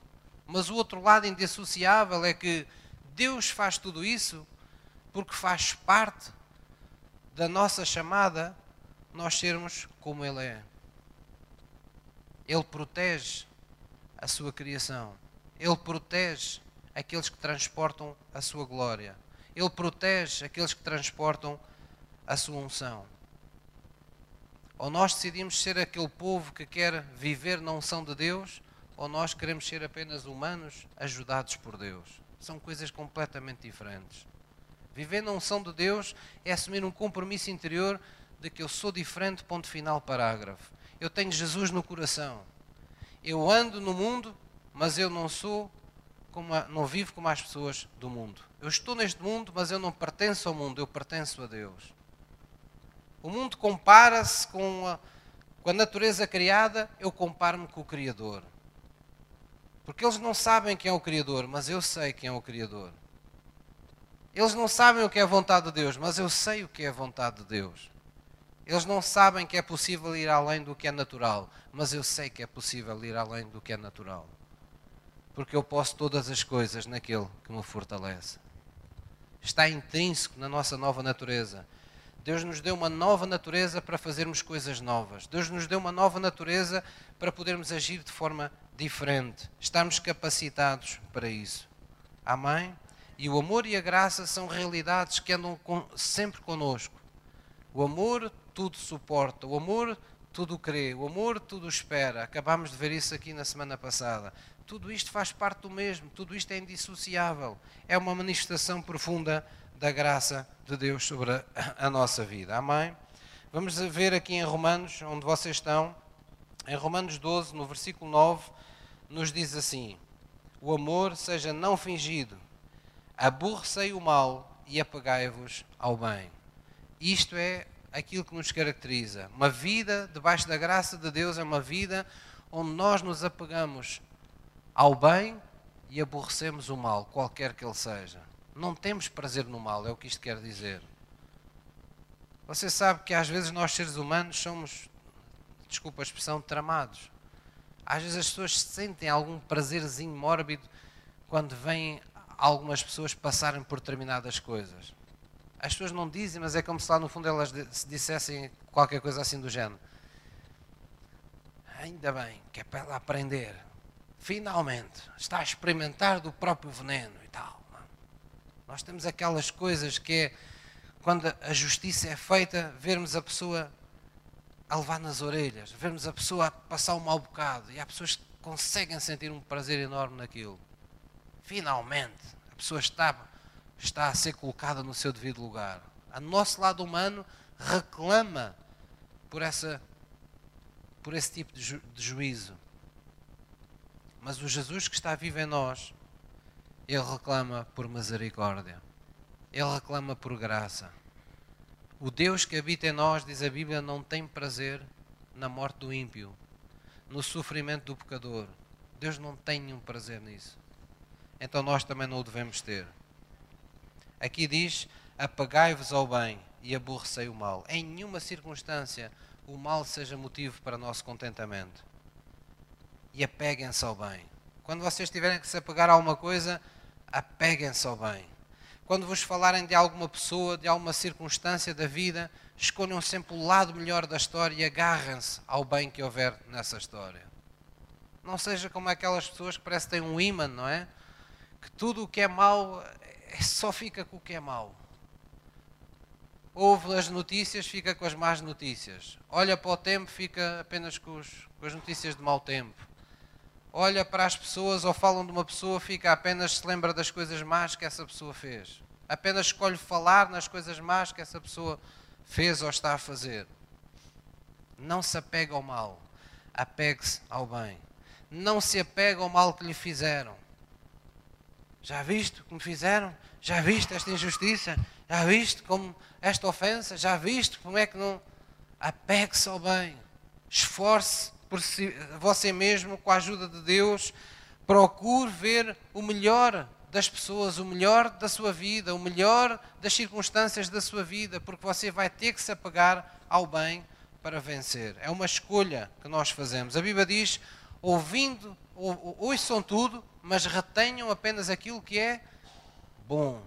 Mas o outro lado indissociável é que Deus faz tudo isso porque faz parte da nossa chamada nós sermos como Ele é. Ele protege a sua criação. Ele protege aqueles que transportam a sua glória. Ele protege aqueles que transportam a sua unção. Ou nós decidimos ser aquele povo que quer viver na unção de Deus, ou nós queremos ser apenas humanos ajudados por Deus. São coisas completamente diferentes. Viver na unção de Deus é assumir um compromisso interior de que eu sou diferente, ponto final, parágrafo. Eu tenho Jesus no coração. Eu ando no mundo, mas eu não sou como a, não vivo como as pessoas do mundo. Eu estou neste mundo, mas eu não pertenço ao mundo, eu pertenço a Deus. O mundo compara-se com a, com a natureza criada, eu comparo-me com o Criador. Porque eles não sabem quem é o Criador, mas eu sei quem é o Criador. Eles não sabem o que é a vontade de Deus, mas eu sei o que é a vontade de Deus. Eles não sabem que é possível ir além do que é natural, mas eu sei que é possível ir além do que é natural. Porque eu posso todas as coisas naquele que me fortalece. Está intrínseco na nossa nova natureza. Deus nos deu uma nova natureza para fazermos coisas novas. Deus nos deu uma nova natureza para podermos agir de forma diferente. Estamos capacitados para isso. Amém? E o amor e a graça são realidades que andam com, sempre conosco. O amor tudo suporta, o amor tudo crê, o amor tudo espera. Acabámos de ver isso aqui na semana passada. Tudo isto faz parte do mesmo, tudo isto é indissociável. É uma manifestação profunda da graça de Deus sobre a, a nossa vida. Amém? Vamos ver aqui em Romanos, onde vocês estão, em Romanos 12, no versículo 9, nos diz assim: O amor seja não fingido, aborrecei o mal e apegai-vos ao bem. Isto é aquilo que nos caracteriza. Uma vida debaixo da graça de Deus é uma vida onde nós nos apegamos ao bem e aborrecemos o mal, qualquer que ele seja. Não temos prazer no mal, é o que isto quer dizer. Você sabe que às vezes nós seres humanos somos, desculpa a expressão, tramados. Às vezes as pessoas sentem algum prazerzinho mórbido quando vêm algumas pessoas passarem por determinadas coisas. As pessoas não dizem, mas é como se lá no fundo elas dissessem qualquer coisa assim do género. Ainda bem que é para ela aprender. Finalmente está a experimentar do próprio veneno e tal. Nós temos aquelas coisas que é quando a justiça é feita, vermos a pessoa a levar nas orelhas, vermos a pessoa a passar um mau bocado e há pessoas que conseguem sentir um prazer enorme naquilo. Finalmente, a pessoa está está a ser colocada no seu devido lugar. O nosso lado humano reclama por, essa, por esse tipo de, ju, de juízo. Mas o Jesus que está vivo em nós, ele reclama por misericórdia. Ele reclama por graça. O Deus que habita em nós, diz a Bíblia, não tem prazer na morte do ímpio, no sofrimento do pecador. Deus não tem nenhum prazer nisso. Então nós também não o devemos ter. Aqui diz: apagai-vos ao bem e aborrecei o mal. Em nenhuma circunstância o mal seja motivo para nosso contentamento. E apeguem-se ao bem. Quando vocês tiverem que se apegar a alguma coisa, apeguem-se ao bem. Quando vos falarem de alguma pessoa, de alguma circunstância da vida, escolham sempre o lado melhor da história e agarrem-se ao bem que houver nessa história. Não seja como aquelas pessoas que parece que têm um imã, não é? Que tudo o que é mau é, só fica com o que é mau. Ouve as notícias, fica com as más notícias. Olha para o tempo, fica apenas com, os, com as notícias de mau tempo. Olha para as pessoas ou falam de uma pessoa, fica apenas se lembra das coisas más que essa pessoa fez. Apenas escolhe falar nas coisas más que essa pessoa fez ou está a fazer. Não se apega ao mal, apegue-se ao bem. Não se apega ao mal que lhe fizeram já viste o que me fizeram? Já viste esta injustiça? Já viste como esta ofensa? Já viste como é que não. Apegue-se ao bem. Esforce por si, você mesmo, com a ajuda de Deus. Procure ver o melhor das pessoas, o melhor da sua vida, o melhor das circunstâncias da sua vida, porque você vai ter que se apegar ao bem para vencer. É uma escolha que nós fazemos. A Bíblia diz: ouvindo, ou, ouçam tudo, mas retenham apenas aquilo que é bom.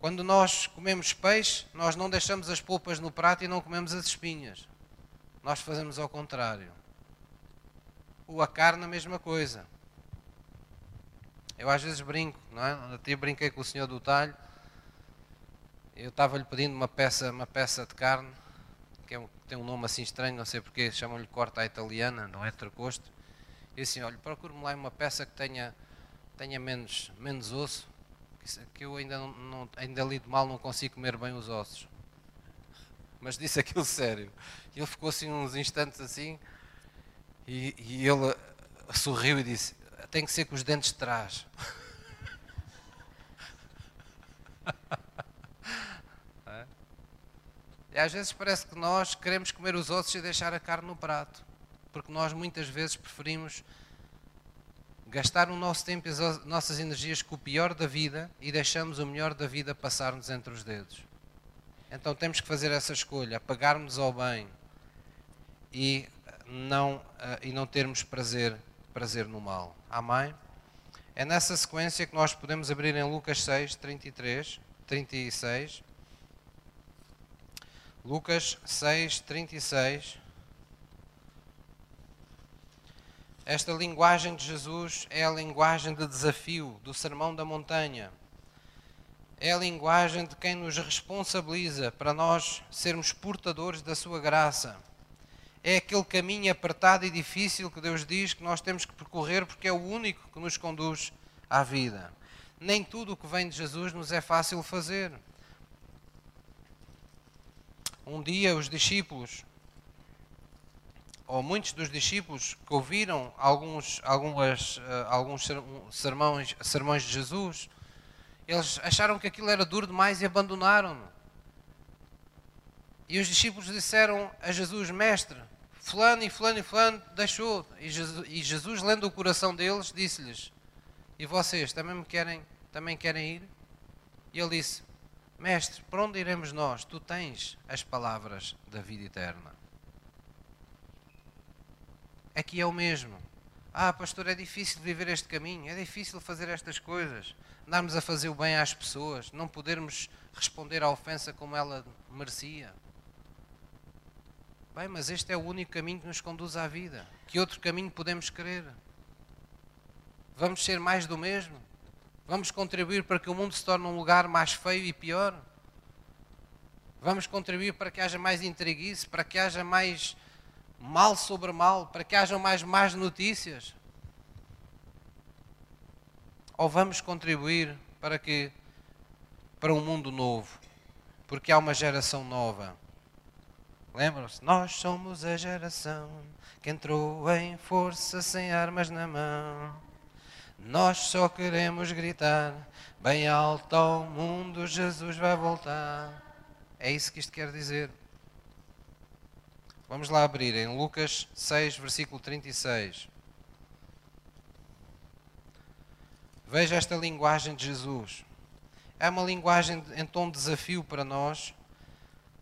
Quando nós comemos peixe, nós não deixamos as polpas no prato e não comemos as espinhas. Nós fazemos ao contrário. O a carne, a mesma coisa. Eu às vezes brinco, não é? Até brinquei com o senhor do talho. Eu estava-lhe pedindo uma peça, uma peça de carne, que é um, tem um nome assim estranho, não sei porque, chamam-lhe corta à italiana, não é tracosto. E assim, olha, procure-me lá uma peça que tenha, tenha menos, menos osso, que eu ainda, não, ainda lido mal, não consigo comer bem os ossos. Mas disse aquilo sério. E ele ficou assim uns instantes assim, e, e ele sorriu e disse, tem que ser com os dentes de trás. É? E às vezes parece que nós queremos comer os ossos e deixar a carne no prato porque nós muitas vezes preferimos gastar o nosso tempo e as nossas energias com o pior da vida e deixamos o melhor da vida passar-nos entre os dedos. Então temos que fazer essa escolha, apagarmos ao bem e não, uh, e não termos prazer, prazer no mal. Amém? É nessa sequência que nós podemos abrir em Lucas 6, 33, 36. Lucas 6, 36. Esta linguagem de Jesus é a linguagem de desafio do Sermão da Montanha. É a linguagem de quem nos responsabiliza para nós sermos portadores da sua graça. É aquele caminho apertado e difícil que Deus diz que nós temos que percorrer porque é o único que nos conduz à vida. Nem tudo o que vem de Jesus nos é fácil fazer. Um dia os discípulos, ou muitos dos discípulos que ouviram alguns, algumas, eh, alguns sermões, sermões de Jesus, eles acharam que aquilo era duro demais e abandonaram-no. E os discípulos disseram a Jesus, Mestre, fulano e fulano e fulano deixou. E Jesus, e Jesus lendo o coração deles, disse-lhes: E vocês também me querem, também querem ir? E ele disse: Mestre, para onde iremos nós? Tu tens as palavras da vida eterna. Aqui é o mesmo. Ah, pastor, é difícil viver este caminho, é difícil fazer estas coisas, andarmos a fazer o bem às pessoas, não podermos responder à ofensa como ela merecia. Bem, mas este é o único caminho que nos conduz à vida. Que outro caminho podemos querer? Vamos ser mais do mesmo? Vamos contribuir para que o mundo se torne um lugar mais feio e pior? Vamos contribuir para que haja mais intriguice, para que haja mais mal sobre mal, para que haja mais más notícias? Ou vamos contribuir para que para um mundo novo, porque há uma geração nova Lembram-se? Nós somos a geração que entrou em força sem armas na mão. Nós só queremos gritar bem alto ao mundo: Jesus vai voltar. É isso que isto quer dizer. Vamos lá abrir em Lucas 6, versículo 36. Veja esta linguagem de Jesus. É uma linguagem em tom de desafio para nós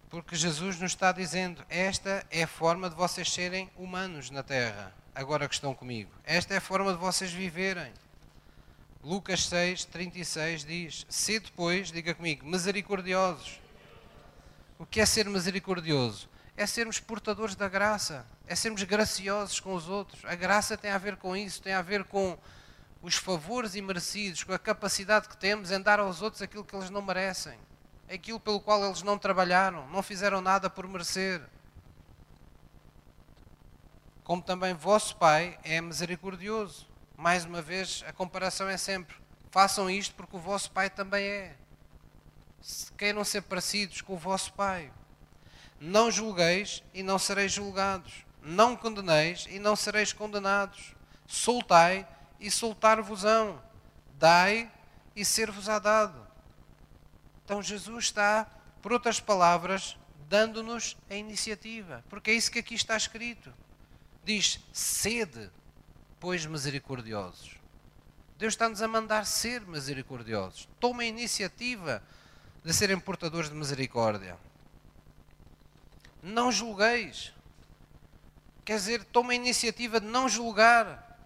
porque Jesus nos está dizendo: esta é a forma de vocês serem humanos na terra, agora que estão comigo. Esta é a forma de vocês viverem. Lucas 6, 36 diz: Se depois, diga comigo, misericordiosos. O que é ser misericordioso? É sermos portadores da graça, é sermos graciosos com os outros. A graça tem a ver com isso, tem a ver com os favores imerecidos, com a capacidade que temos em dar aos outros aquilo que eles não merecem aquilo pelo qual eles não trabalharam, não fizeram nada por merecer. Como também vosso Pai é misericordioso. Mais uma vez, a comparação é sempre: façam isto porque o vosso Pai também é. Queiram ser parecidos com o vosso Pai. Não julgueis e não sereis julgados. Não condeneis e não sereis condenados. Soltai e soltar-vos-ão. Dai e ser-vos-á dado. Então Jesus está, por outras palavras, dando-nos a iniciativa, porque é isso que aqui está escrito. Diz: sede, pois misericordiosos. Deus está-nos a mandar ser misericordiosos. Toma a iniciativa de serem portadores de misericórdia. Não julgueis. Quer dizer, toma a iniciativa de não julgar,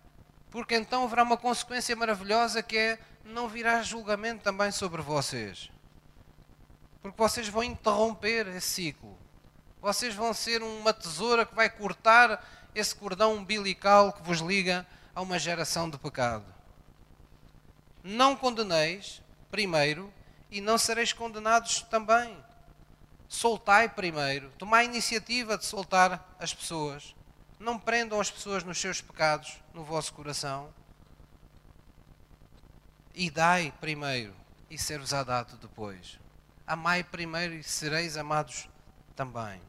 porque então haverá uma consequência maravilhosa que é não virá julgamento também sobre vocês. Porque vocês vão interromper esse ciclo. Vocês vão ser uma tesoura que vai cortar esse cordão umbilical que vos liga a uma geração de pecado. Não condeneis primeiro e não sereis condenados também. Soltai primeiro, tomai a iniciativa de soltar as pessoas. Não prendam as pessoas nos seus pecados, no vosso coração. E dai primeiro, e ser-vos-á dado depois amai primeiro e sereis amados também.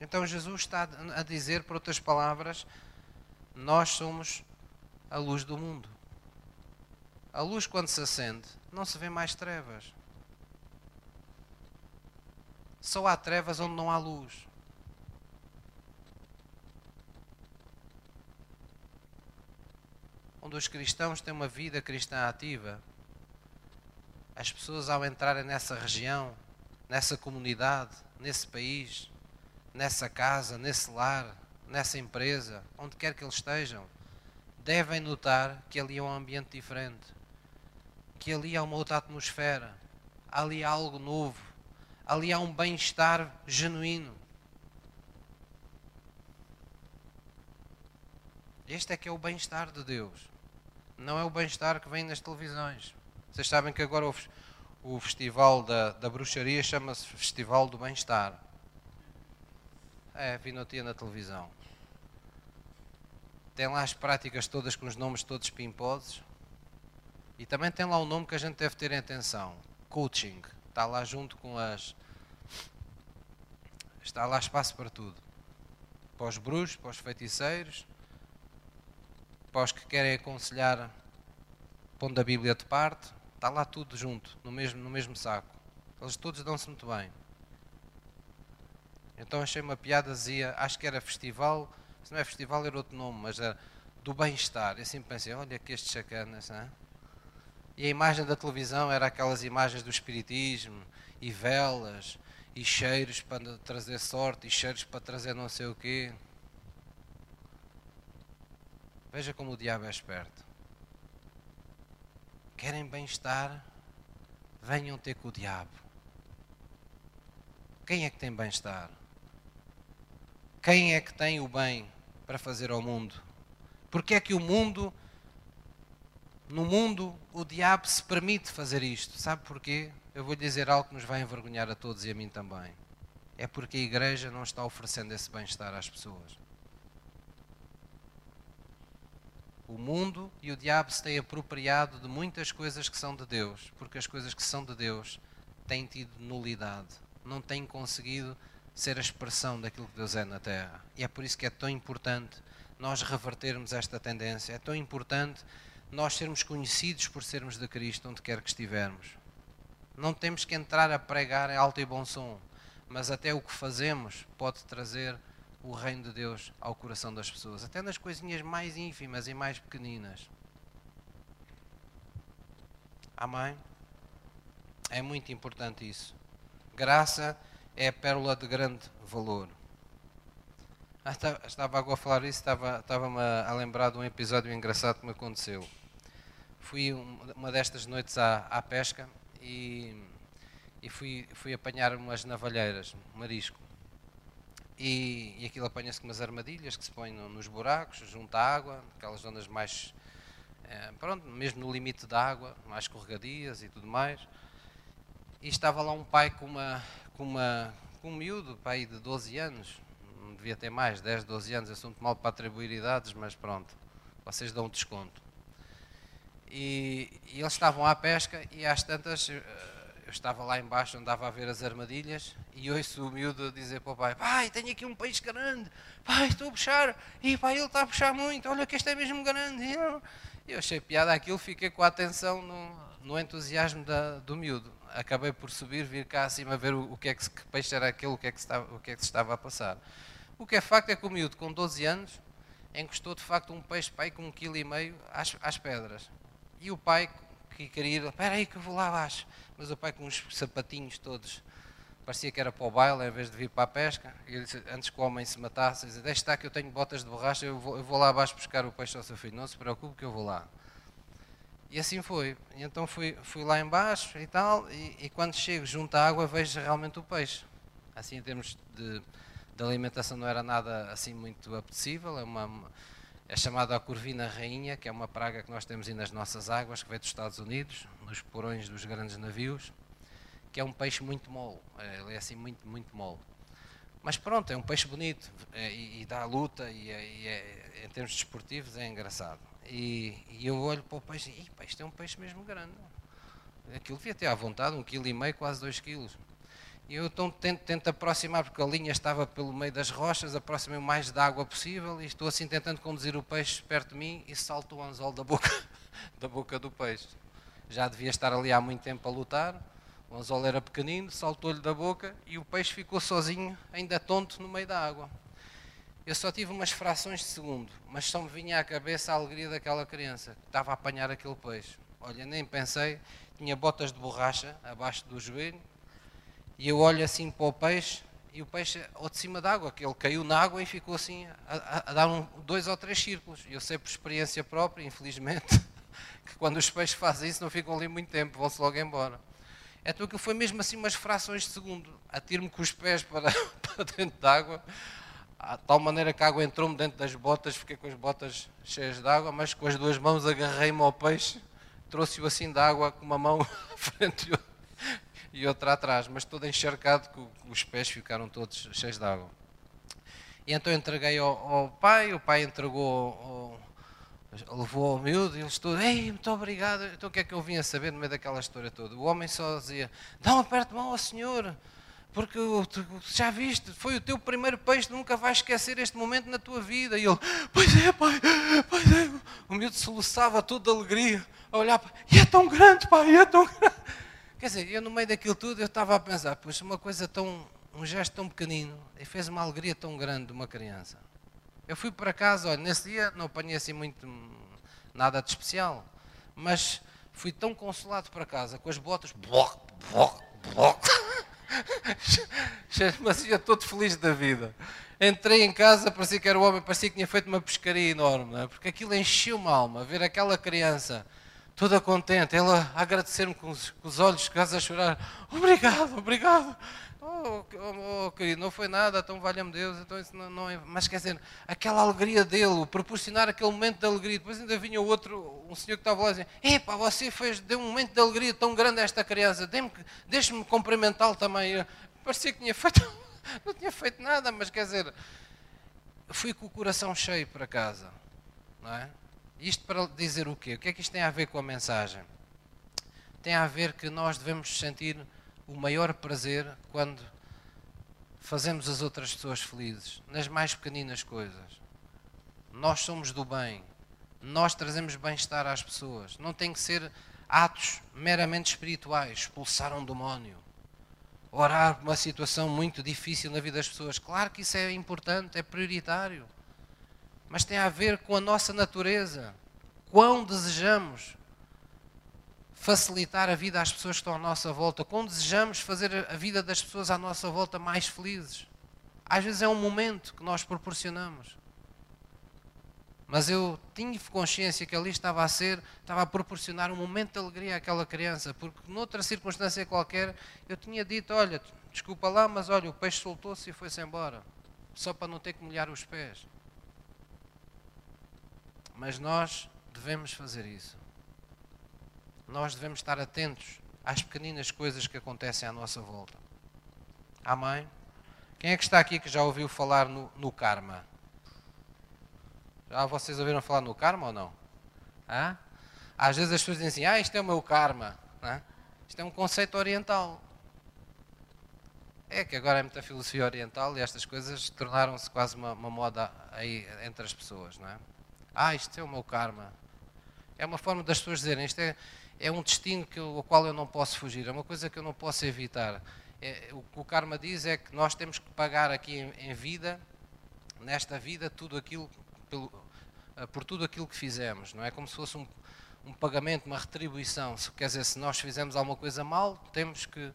Então Jesus está a dizer, por outras palavras, nós somos a luz do mundo. A luz, quando se acende, não se vê mais trevas. Só há trevas onde não há luz. onde os cristãos têm uma vida cristã ativa, as pessoas ao entrarem nessa região, nessa comunidade, nesse país, nessa casa, nesse lar, nessa empresa, onde quer que eles estejam, devem notar que ali é um ambiente diferente, que ali há uma outra atmosfera, ali há algo novo, ali há um bem-estar genuíno. Este é que é o bem-estar de Deus. Não é o bem-estar que vem nas televisões. Vocês sabem que agora o, o festival da, da bruxaria chama-se Festival do Bem-Estar. É, vi no dia na televisão. Tem lá as práticas todas com os nomes todos pimposos. E também tem lá o um nome que a gente deve ter em atenção. Coaching. Está lá junto com as... Está lá espaço para tudo. Para os bruxos, para os feiticeiros, para os que querem aconselhar pondo a Bíblia de parte, está lá tudo junto, no mesmo, no mesmo saco. Eles todos dão-se muito bem. Então achei uma piada, dizia, acho que era festival, se não é festival era outro nome, mas era do bem-estar. Eu sempre pensei, olha que estes chacanas, não é? E a imagem da televisão era aquelas imagens do espiritismo, e velas, e cheiros para trazer sorte, e cheiros para trazer não sei o quê. Veja como o diabo é esperto. Querem bem-estar? Venham ter com o diabo. Quem é que tem bem-estar? Quem é que tem o bem para fazer ao mundo? Porque é que o mundo, no mundo, o diabo se permite fazer isto? Sabe porquê? Eu vou lhe dizer algo que nos vai envergonhar a todos e a mim também. É porque a igreja não está oferecendo esse bem-estar às pessoas. o mundo e o diabo se têm apropriado de muitas coisas que são de Deus, porque as coisas que são de Deus têm tido nulidade, não têm conseguido ser a expressão daquilo que Deus é na Terra. E é por isso que é tão importante nós revertermos esta tendência, é tão importante nós sermos conhecidos por sermos de Cristo onde quer que estivermos. Não temos que entrar a pregar em alto e bom som, mas até o que fazemos pode trazer o reino de Deus ao coração das pessoas, até nas coisinhas mais ínfimas e mais pequeninas. Amém? É muito importante isso. Graça é pérola de grande valor. Ah, estava agora a falar isso, estava, estava-me a lembrar de um episódio engraçado que me aconteceu. Fui uma destas noites à, à pesca e, e fui, fui apanhar umas navalheiras, marisco. E, e aquilo apanha-se com umas armadilhas que se põem no, nos buracos, junto à água, aquelas zonas mais. É, pronto, mesmo no limite da água, mais escorregadias e tudo mais. E estava lá um pai com, uma, com, uma, com um miúdo, pai de 12 anos, devia ter mais, 10, 12 anos, muito mal para atribuir idades, mas pronto, vocês dão um desconto. E, e eles estavam à pesca e às tantas eh, eu estava lá embaixo, andava a ver as armadilhas e ouço o miúdo dizer para o pai: Pai, tenho aqui um peixe grande, pai, estou a puxar, e pai, ele está a puxar muito, olha que este é mesmo grande. E eu, eu achei piada aquilo, fiquei com a atenção no, no entusiasmo da, do miúdo. Acabei por subir, vir cá acima ver o, o que é que, que, peixe era aquele, o que, é que estava, o que é que se estava a passar. O que é facto é que o miúdo, com 12 anos, encostou de facto um peixe pai com um quilo e meio às, às pedras. E o pai, que queria ir, espera aí que eu vou lá abaixo. Mas o pai com uns sapatinhos todos, parecia que era para o baile em vez de vir para a pesca. E ele disse, antes que o homem se matasse, disse, deixa estar que eu tenho botas de borracha, eu vou, eu vou lá abaixo buscar o peixe ao seu filho. Não se preocupe que eu vou lá. E assim foi. E então fui, fui lá embaixo e tal, e, e, quando chego junto à água vejo realmente o peixe. Assim em termos de, de alimentação não era nada assim muito apetecível, é uma é chamada a corvina rainha, que é uma praga que nós temos aí nas nossas águas, que vem dos Estados Unidos, nos porões dos grandes navios, que é um peixe muito mole, é, ele é assim muito, muito mole. Mas pronto, é um peixe bonito é, e, e, dá luta e, é, e é, em termos desportivos é engraçado. E, e, eu olho para o peixe e, isto é um peixe mesmo grande. Aquilo devia ter à vontade, um quilo e meio, quase dois quilos. E eu então tento, tento aproximar, porque a linha estava pelo meio das rochas, aproximei o mais de água possível e estou assim tentando conduzir o peixe perto de mim e salto o anzol da boca, da boca do peixe. Já devia estar ali há muito tempo a lutar, o anzol era pequenino, saltou-lhe da boca e o peixe ficou sozinho, ainda tonto, no meio da água. Eu só tive umas frações de segundo, mas só me vinha à cabeça a alegria daquela criança que estava a apanhar aquele peixe. Olha, nem pensei, tinha botas de borracha abaixo do joelho, e eu olho assim para o peixe, e o peixe ao de cima d'água, que ele caiu na água e ficou assim a, a dar um, dois ou três círculos. Eu sei por experiência própria, infelizmente, que quando os peixes fazem isso não ficam ali muito tempo, vão-se logo embora. Então aquilo foi mesmo assim umas frações de segundo. Atiro-me com os pés para, para dentro d'água, de tal maneira que a água entrou-me dentro das botas, fiquei com as botas cheias de água, mas com as duas mãos agarrei-me ao peixe, trouxe-o assim de água com uma mão à frente e outra atrás, mas todo encharcado, que os pés ficaram todos cheios de água. E então entreguei ao, ao pai, o pai entregou ao, levou ao miúdo e eles todos, ei, muito obrigado. Então o que é que eu vim a saber no meio daquela história toda? O homem só dizia, dá um aperto de mão ao senhor, porque já viste, foi o teu primeiro peixe, nunca vais esquecer este momento na tua vida. E ele, pois é, pai, pois é. O miúdo soluçava todo de alegria, a olhar e é tão grande, pai, é tão grande. Quer dizer, eu no meio daquilo tudo, eu estava a pensar, pois uma coisa tão, um gesto tão pequenino, e fez uma alegria tão grande de uma criança. Eu fui para casa, olha, nesse dia não apanhei assim muito, nada de especial, mas fui tão consolado para casa, com as botas, bloc, bloc, bloc. Mas ia todo feliz da vida. Entrei em casa, parecia que era o homem, parecia que tinha feito uma pescaria enorme, é? porque aquilo encheu-me a alma, ver aquela criança toda contente, ela a agradecer-me com, com, os olhos quase a chorar. Obrigado, obrigado. Oh, oh, oh querido, não foi nada, então valha-me Deus, então isso não, não é. Mas quer dizer, aquela alegria dele, proporcionar aquele momento de alegria. Depois ainda vinha outro, um senhor que estava lá e dizia: Epá, você fez, deu um momento de alegria tão grande a esta criança, deixe-me cumprimentá-lo também. parecia que tinha feito, não tinha feito nada, mas quer dizer, fui com o coração cheio para casa, não é? Isto para dizer o quê? O que é que isto tem a ver com a mensagem? Tem a ver que nós devemos sentir o maior prazer quando fazemos as outras pessoas felizes, nas mais pequeninas coisas. Nós somos do bem, nós trazemos bem-estar às pessoas. Não tem que ser atos meramente espirituais, expulsar um demónio, orar por uma situação muito difícil na vida das pessoas. Claro que isso é importante, é prioritário mas tem a ver com a nossa natureza. Quão desejamos facilitar a vida às pessoas que estão à nossa volta, quão desejamos fazer a vida das pessoas à nossa volta mais felizes. Às vezes é um momento que nós proporcionamos. Mas eu tinha consciência que ali estava a ser, estava a proporcionar um momento de alegria àquela criança, porque noutra circunstância qualquer eu tinha dito: olha, desculpa lá, mas olha, o peixe soltou-se e foi-se embora, só para não ter que molhar os pés. Mas nós devemos fazer isso. Nós devemos estar atentos às pequeninas coisas que acontecem à nossa volta. Amém? Quem é que está aqui que já ouviu falar no, no karma? Já vocês ouviram falar no karma ou não? Hã? Às vezes as pessoas dizem assim, ah, isto é o meu karma. Hã? Isto é um conceito oriental. É que agora é muita filosofia oriental e estas coisas tornaram-se quase uma, uma moda aí entre as pessoas, não é? Ah, isto é o meu karma. É uma forma das pessoas dizerem, isto é, é um destino que, ao qual eu não posso fugir, é uma coisa que eu não posso evitar. É, o que o karma diz é que nós temos que pagar aqui em, em vida, nesta vida, tudo aquilo, pelo, eh, por tudo aquilo que fizemos. Não é como se fosse um, um pagamento, uma retribuição. Quer dizer, se nós fizemos alguma coisa mal, temos que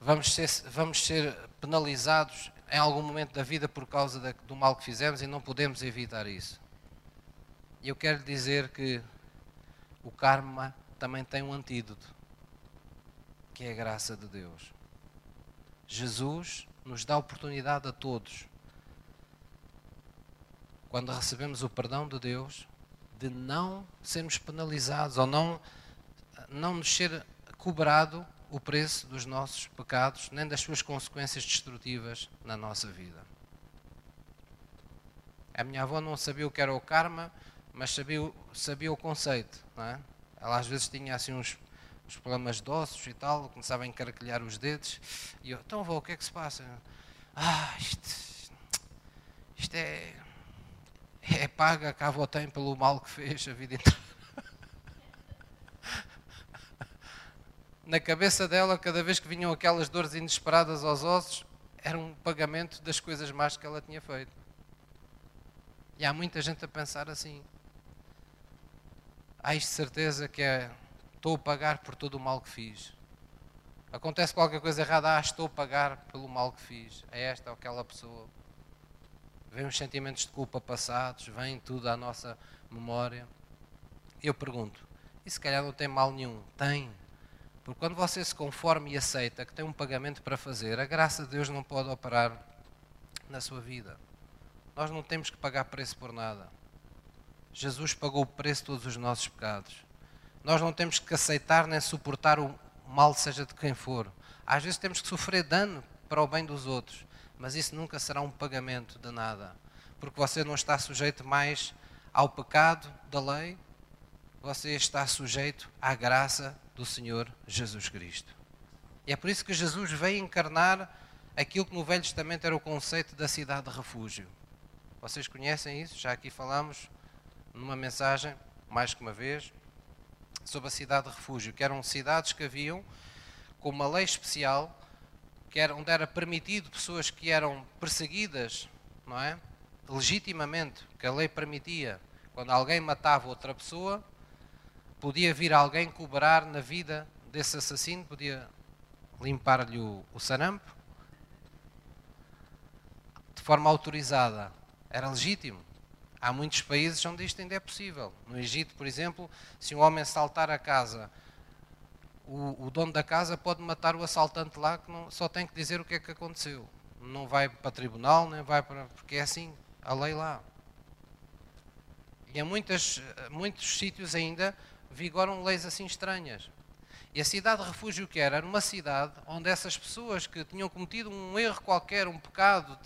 vamos ser, vamos ser penalizados em algum momento da vida por causa da, do mal que fizemos e não podemos evitar isso. Eu quero dizer que o karma também tem um antídoto, que é a graça de Deus. Jesus nos dá oportunidade a todos, quando recebemos o perdão de Deus, de não sermos penalizados ou não, não nos ser cobrado o preço dos nossos pecados, nem das suas consequências destrutivas na nossa vida. A minha avó não sabia o que era o karma, mas sabia, sabia o conceito. É? Ela às vezes tinha assim uns, uns problemas de ossos e tal, começava a encarquilhar os dedos. E eu, então vou, o que é que se passa? Ah, isto, isto é, é paga que a avó tem pelo mal que fez a vida inteira. Na cabeça dela, cada vez que vinham aquelas dores inesperadas aos ossos, era um pagamento das coisas más que ela tinha feito. E há muita gente a pensar assim. Há de certeza que é, estou a pagar por todo o mal que fiz. Acontece qualquer coisa errada, ah, estou a pagar pelo mal que fiz a esta ou aquela pessoa. Vêm os sentimentos de culpa passados, vem tudo à nossa memória. Eu pergunto, e se calhar não tem mal nenhum? Tem. Porque quando você se conforma e aceita que tem um pagamento para fazer, a graça de Deus não pode operar na sua vida. Nós não temos que pagar preço por nada. Jesus pagou o preço de todos os nossos pecados. Nós não temos que aceitar nem suportar o mal, seja de quem for. Às vezes temos que sofrer dano para o bem dos outros, mas isso nunca será um pagamento de nada, porque você não está sujeito mais ao pecado da lei, você está sujeito à graça do Senhor Jesus Cristo. E é por isso que Jesus veio encarnar aquilo que no Velho Testamento era o conceito da cidade de refúgio. Vocês conhecem isso? Já aqui falamos numa mensagem, mais que uma vez, sobre a cidade de refúgio, que eram cidades que haviam com uma lei especial, que era, onde era permitido pessoas que eram perseguidas, não é? Legitimamente, que a lei permitia. Quando alguém matava outra pessoa, podia vir alguém cobrar na vida desse assassino, podia limpar-lhe o, o sarampo, de forma autorizada. Era legítimo. Há muitos países onde isto ainda é possível. No Egito, por exemplo, se um homem saltar a casa, o, o dono da casa pode matar o assaltante lá, que não, só tem que dizer o que é que aconteceu. Não vai para tribunal, nem vai para. porque é assim, a lei lá. E em muitas, muitos sítios ainda vigoram leis assim estranhas. E a cidade de refúgio que era? Era uma cidade onde essas pessoas que tinham cometido um erro qualquer, um pecado,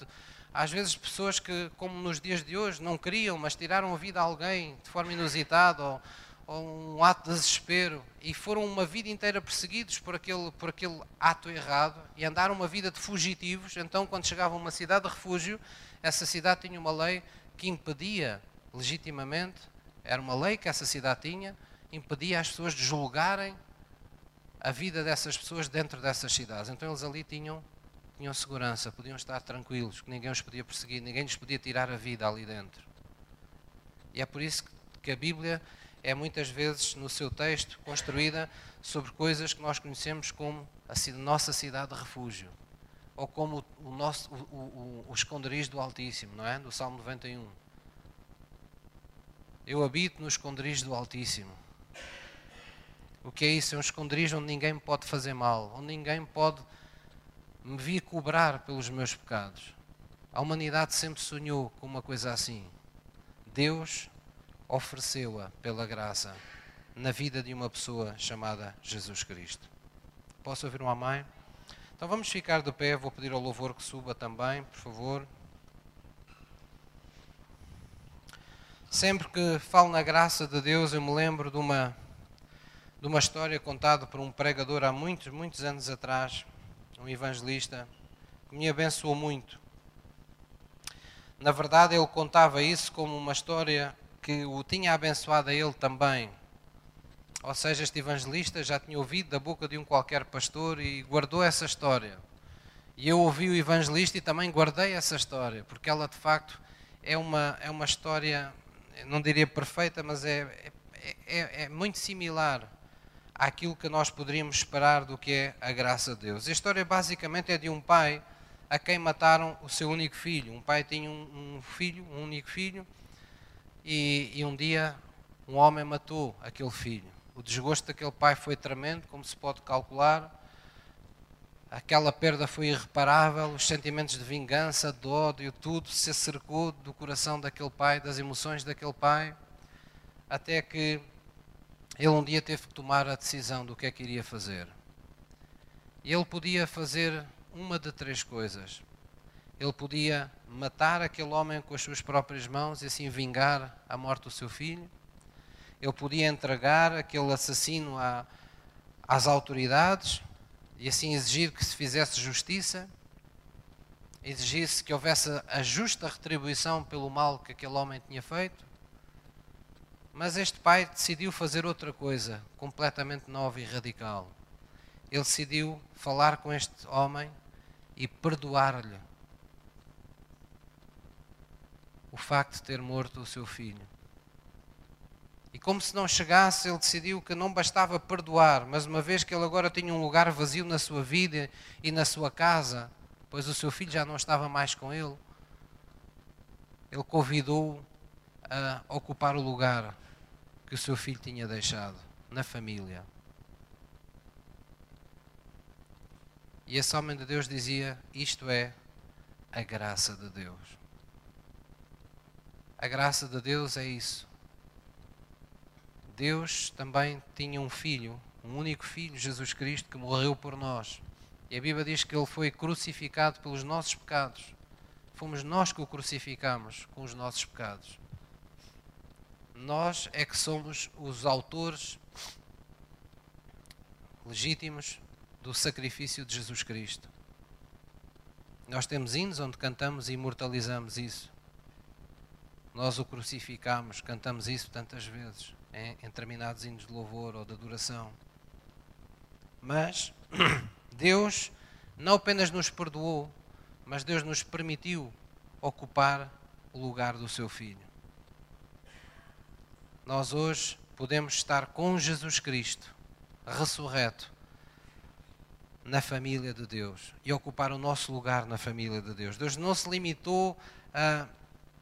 às vezes pessoas que, como nos dias de hoje, não queriam, mas tiraram a vida a alguém de forma inusitada ou, ou um ato de desespero e foram uma vida inteira perseguidos por aquele, por aquele ato errado e andaram uma vida de fugitivos. Então, quando chegavam a uma cidade de refúgio, essa cidade tinha uma lei que impedia legitimamente, era uma lei que essa cidade tinha, impedia as pessoas de julgarem a vida dessas pessoas dentro dessas cidades. Então, eles ali tinham tinham segurança, podiam estar tranquilos, que ninguém os podia perseguir, ninguém lhes podia tirar a vida ali dentro. E é por isso que a Bíblia é muitas vezes, no seu texto, construída sobre coisas que nós conhecemos como a nossa cidade de refúgio, ou como o, nosso, o, o, o esconderijo do Altíssimo, não é? Do Salmo 91. Eu habito no esconderijo do Altíssimo. O que é isso? É um esconderijo onde ninguém pode fazer mal, onde ninguém pode me vi cobrar pelos meus pecados. A humanidade sempre sonhou com uma coisa assim. Deus ofereceu-a pela graça na vida de uma pessoa chamada Jesus Cristo. Posso ouvir um amém? Então vamos ficar de pé, vou pedir ao louvor que suba também, por favor. Sempre que falo na graça de Deus, eu me lembro de uma, de uma história contada por um pregador há muitos, muitos anos atrás um evangelista, que me abençoou muito. Na verdade, ele contava isso como uma história que o tinha abençoado a ele também. Ou seja, este evangelista já tinha ouvido da boca de um qualquer pastor e guardou essa história. E eu ouvi o evangelista e também guardei essa história, porque ela de facto é uma, é uma história, não diria perfeita, mas é, é, é, é muito similar àquilo que nós poderíamos esperar do que é a graça de Deus. A história basicamente é de um pai a quem mataram o seu único filho. Um pai tinha um, um filho, um único filho, e, e, um dia um homem matou aquele filho. O desgosto daquele pai foi tremendo, como se pode calcular. Aquela perda foi irreparável, os sentimentos de vingança, de ódio, tudo se acercou do coração daquele pai, das emoções daquele pai, até que ele um dia teve que tomar a decisão do que é que iria fazer. Ele podia fazer uma de três coisas. Ele podia matar aquele homem com as suas próprias mãos e assim vingar a morte do seu filho. Ele podia entregar aquele assassino à, às autoridades e assim exigir que se fizesse justiça, exigisse que houvesse a justa retribuição pelo mal que aquele homem tinha feito. Mas este pai decidiu fazer outra coisa, completamente nova e radical. Ele decidiu falar com este homem e perdoar-lhe o facto de ter morto o seu filho. E como se não chegasse, ele decidiu que não bastava perdoar, mas uma vez que ele agora tinha um lugar vazio na sua vida e na sua casa, pois o seu filho já não estava mais com ele, ele convidou a ocupar o lugar que o seu filho tinha deixado na família. E esse homem de Deus dizia: Isto é a graça de Deus. A graça de Deus é isso. Deus também tinha um filho, um único filho, Jesus Cristo, que morreu por nós. E a Bíblia diz que ele foi crucificado pelos nossos pecados. Fomos nós que o crucificamos com os nossos pecados. Nós é que somos os autores legítimos do sacrifício de Jesus Cristo. Nós temos hinos onde cantamos e imortalizamos isso. Nós o crucificamos, cantamos isso tantas vezes, em, determinados hinos de louvor ou de adoração. Mas Deus não apenas nos perdoou, mas Deus nos permitiu ocupar o lugar do seu Filho. Nós hoje podemos estar com Jesus Cristo, ressurreto, na família de Deus e ocupar o nosso lugar na família de Deus. Deus não se limitou a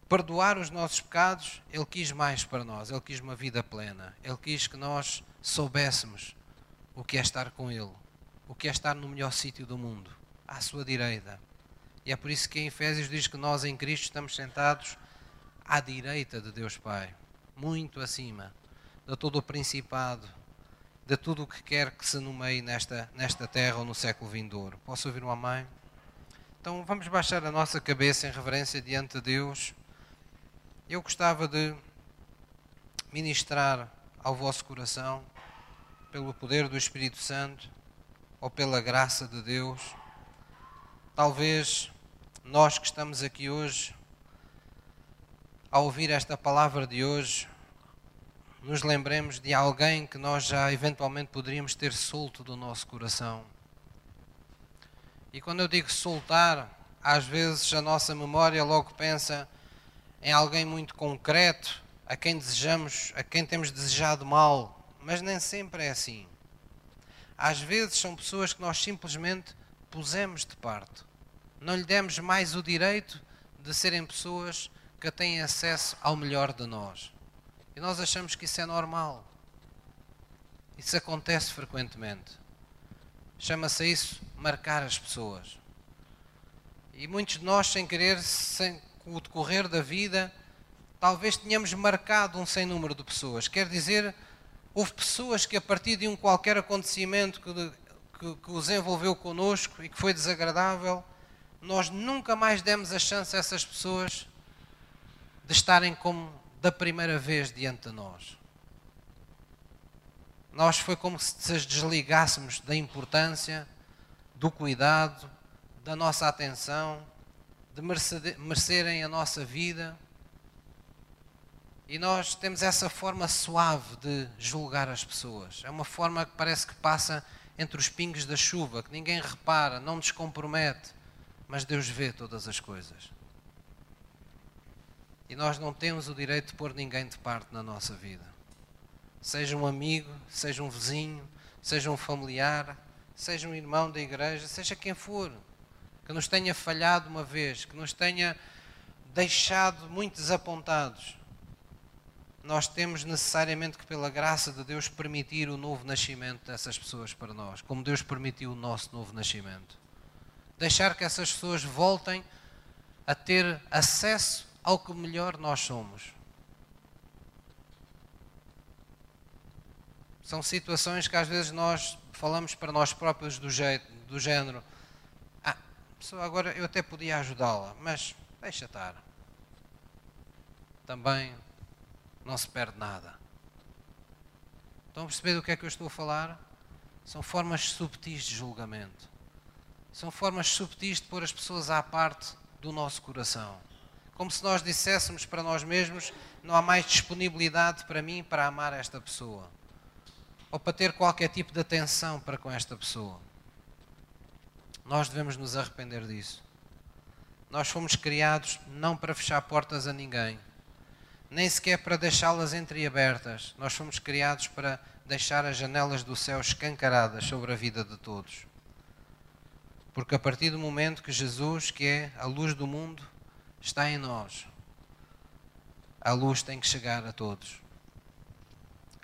perdoar os nossos pecados, Ele quis mais para nós, Ele quis uma vida plena, Ele quis que nós soubéssemos o que é estar com Ele, o que é estar no melhor sítio do mundo, à sua direita. E é por isso que em Efésios diz que nós em Cristo estamos sentados à direita de Deus Pai, muito acima de todo o principado, de tudo o que quer que se nomeie nesta, nesta terra ou no século vindouro. Posso ouvir uma mãe? Então vamos baixar a nossa cabeça em reverência diante de Deus. Eu gostava de ministrar ao vosso coração, pelo poder do Espírito Santo ou pela graça de Deus. Talvez nós que estamos aqui hoje, ao ouvir esta palavra de hoje, nos lembremos de alguém que nós já eventualmente poderíamos ter solto do nosso coração. E quando eu digo soltar, às vezes a nossa memória logo pensa em alguém muito concreto, a quem desejamos, a quem temos desejado mal, mas nem sempre é assim. Às vezes são pessoas que nós simplesmente pusemos de parte. Não lhe demos mais o direito de serem pessoas que têm acesso ao melhor de nós. E nós achamos que isso é normal. Isso acontece frequentemente. Chama-se isso marcar as pessoas. E muitos de nós, sem querer, sem, com o decorrer da vida, talvez tenhamos marcado um sem número de pessoas. Quer dizer, houve pessoas que a partir de um qualquer acontecimento que, que, que os envolveu connosco e que foi desagradável, nós nunca mais demos a chance a essas pessoas de estarem como da primeira vez diante de nós. Nós foi como se as desligássemos da importância, do cuidado, da nossa atenção, de merecerem a nossa vida. E nós temos essa forma suave de julgar as pessoas. É uma forma que parece que passa entre os pingos da chuva, que ninguém repara, não nos compromete, mas Deus vê todas as coisas. E nós não temos o direito de pôr ninguém de parte na nossa vida. Seja um amigo, seja um vizinho, seja um familiar, seja um irmão da igreja, seja quem for, que nos tenha falhado uma vez, que nos tenha deixado muito desapontados. Nós temos necessariamente que, pela graça de Deus, permitir o novo nascimento dessas pessoas para nós, como Deus permitiu o nosso novo nascimento. Deixar que essas pessoas voltem a ter acesso ao que melhor nós somos. São situações que às vezes nós falamos para nós próprios do, jeito, do género: Ah, pessoa, agora eu até podia ajudá-la, mas deixa estar. Também não se perde nada. Estão a perceber do que é que eu estou a falar? São formas subtis de julgamento. São formas subtis de pôr as pessoas à parte do nosso coração como se nós disséssemos para nós mesmos: não há mais disponibilidade para mim para amar esta pessoa, ou para ter qualquer tipo de atenção para com esta pessoa. Nós devemos nos arrepender disso. nós fomos criados não para fechar portas a ninguém, nem sequer para deixá-las entreabertas. Nós fomos criados para deixar as janelas do céu escancaradas sobre a vida de todos. Porque a partir do momento que Jesus, que é a luz do mundo, está em nós, a luz tem que chegar a todos.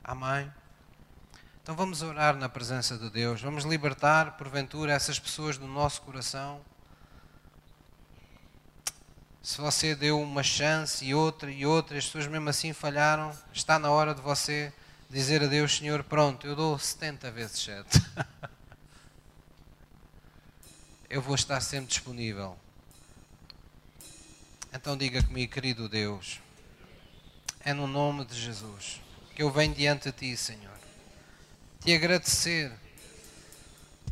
Amém? Então vamos orar na presença de Deus, vamos libertar, porventura, essas pessoas do nosso coração. Se você deu uma chance e outra e outra, as pessoas mesmo assim falharam, está na hora de você dizer a Deus, Senhor, pronto, eu dou 70 vezes 7. eu vou estar sempre disponível. Então diga comigo, querido Deus, é no nome de Jesus que eu venho diante de Ti, Senhor, te agradecer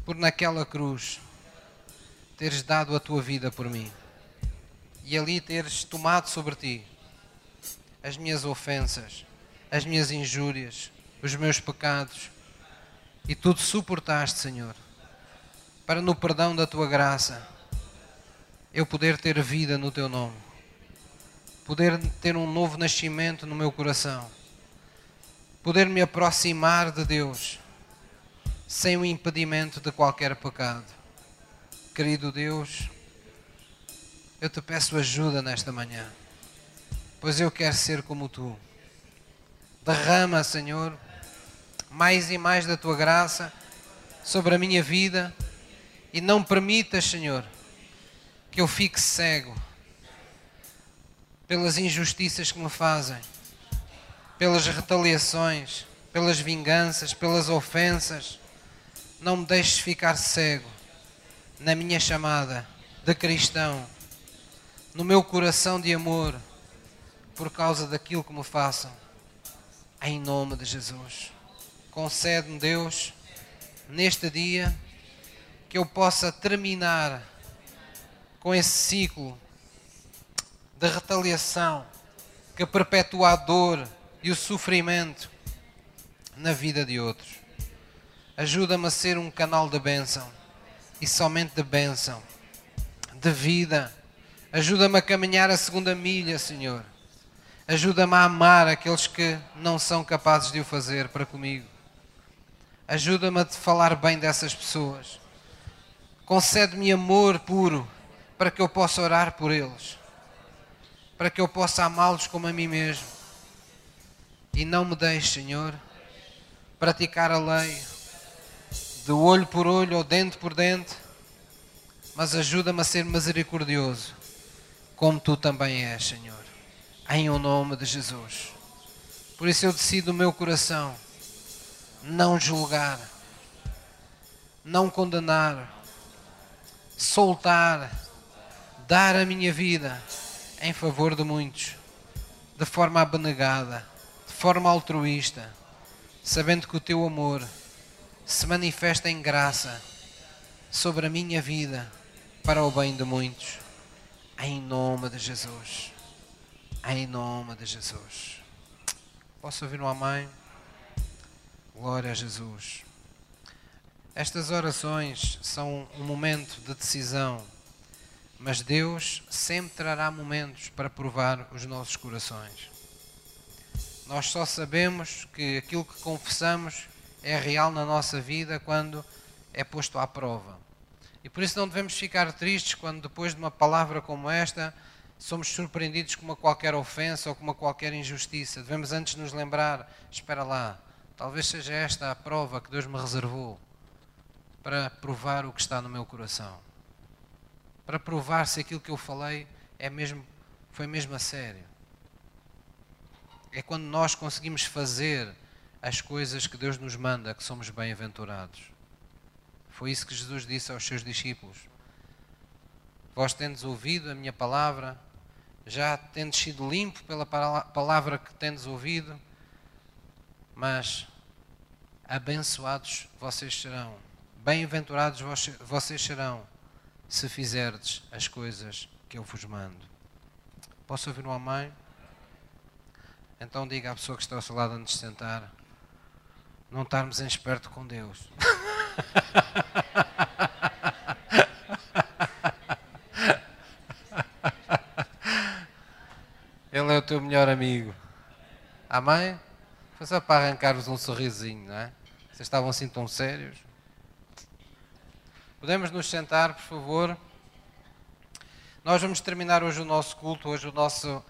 por naquela cruz teres dado a Tua vida por mim e ali teres tomado sobre Ti as minhas ofensas, as minhas injúrias, os meus pecados e tudo suportaste, Senhor, para no perdão da Tua graça eu poder ter vida no Teu nome, poder ter um novo nascimento no meu coração poder me aproximar de Deus sem o impedimento de qualquer pecado. Querido Deus, eu te peço ajuda nesta manhã, pois eu quero ser como tu. Derrama, Senhor, mais e mais da tua graça sobre a minha vida e não permitas, Senhor, que eu fique cego pelas injustiças que me fazem pelas retaliações, pelas vinganças, pelas ofensas. Não me deixes ficar cego na minha chamada de cristão, no meu coração de amor, por causa daquilo que me façam. Em nome de Jesus. Concede-me, Deus, neste dia, que eu possa terminar com esse ciclo de retaliação que perpetua a dor e o sofrimento na vida de outros. Ajuda-me a ser um canal de bênção e somente de bênção, de vida. Ajuda-me a caminhar a segunda milha, Senhor. Ajuda-me a amar aqueles que não são capazes de o fazer para comigo. Ajuda-me a falar bem dessas pessoas. Concede-me amor puro para que eu possa orar por eles, para que eu possa amá-los como a mim mesmo e não me deixes, Senhor, praticar a lei de olho por olho ou dente por dente, mas ajuda-me a ser misericordioso, como tu também és, Senhor, em o nome de Jesus. Por isso eu decido no meu coração não julgar, não condenar, soltar, dar a minha vida em favor de muitos, de forma abnegada forma altruísta, sabendo que o teu amor se manifesta em graça sobre a minha vida para o bem de muitos. Em nome de Jesus. Em nome de Jesus. Posso ouvir uma mãe? Glória a Jesus. Estas orações são um momento de decisão, mas Deus sempre trará momentos para provar os nossos corações. Nós só sabemos que aquilo que confessamos é real na nossa vida quando é posto à prova. E por isso não devemos ficar tristes quando, depois de uma palavra como esta, somos surpreendidos com uma qualquer ofensa ou com uma qualquer injustiça. Devemos antes nos lembrar: espera lá, talvez seja esta a prova que Deus me reservou para provar o que está no meu coração. Para provar se aquilo que eu falei é mesmo, foi mesmo a sério é quando nós conseguimos fazer as coisas que Deus nos manda, que somos bem-aventurados. Foi isso que Jesus disse aos seus discípulos. Vós tendes ouvido a minha palavra, já tendes sido limpo pela palavra que tendes ouvido, mas abençoados vocês serão, bem-aventurados vocês serão, se fizerdes as coisas que eu vos mando. Posso ouvir um amém? Então diga à pessoa que está ao seu lado antes de sentar, não estarmos em esperto com Deus. Ele é o teu melhor amigo. Amém? Foi só para arrancar-vos um sorrisinho, não é? Vocês estavam assim tão sérios. Podemos nos sentar, por favor? Nós vamos terminar hoje o nosso culto, hoje o nosso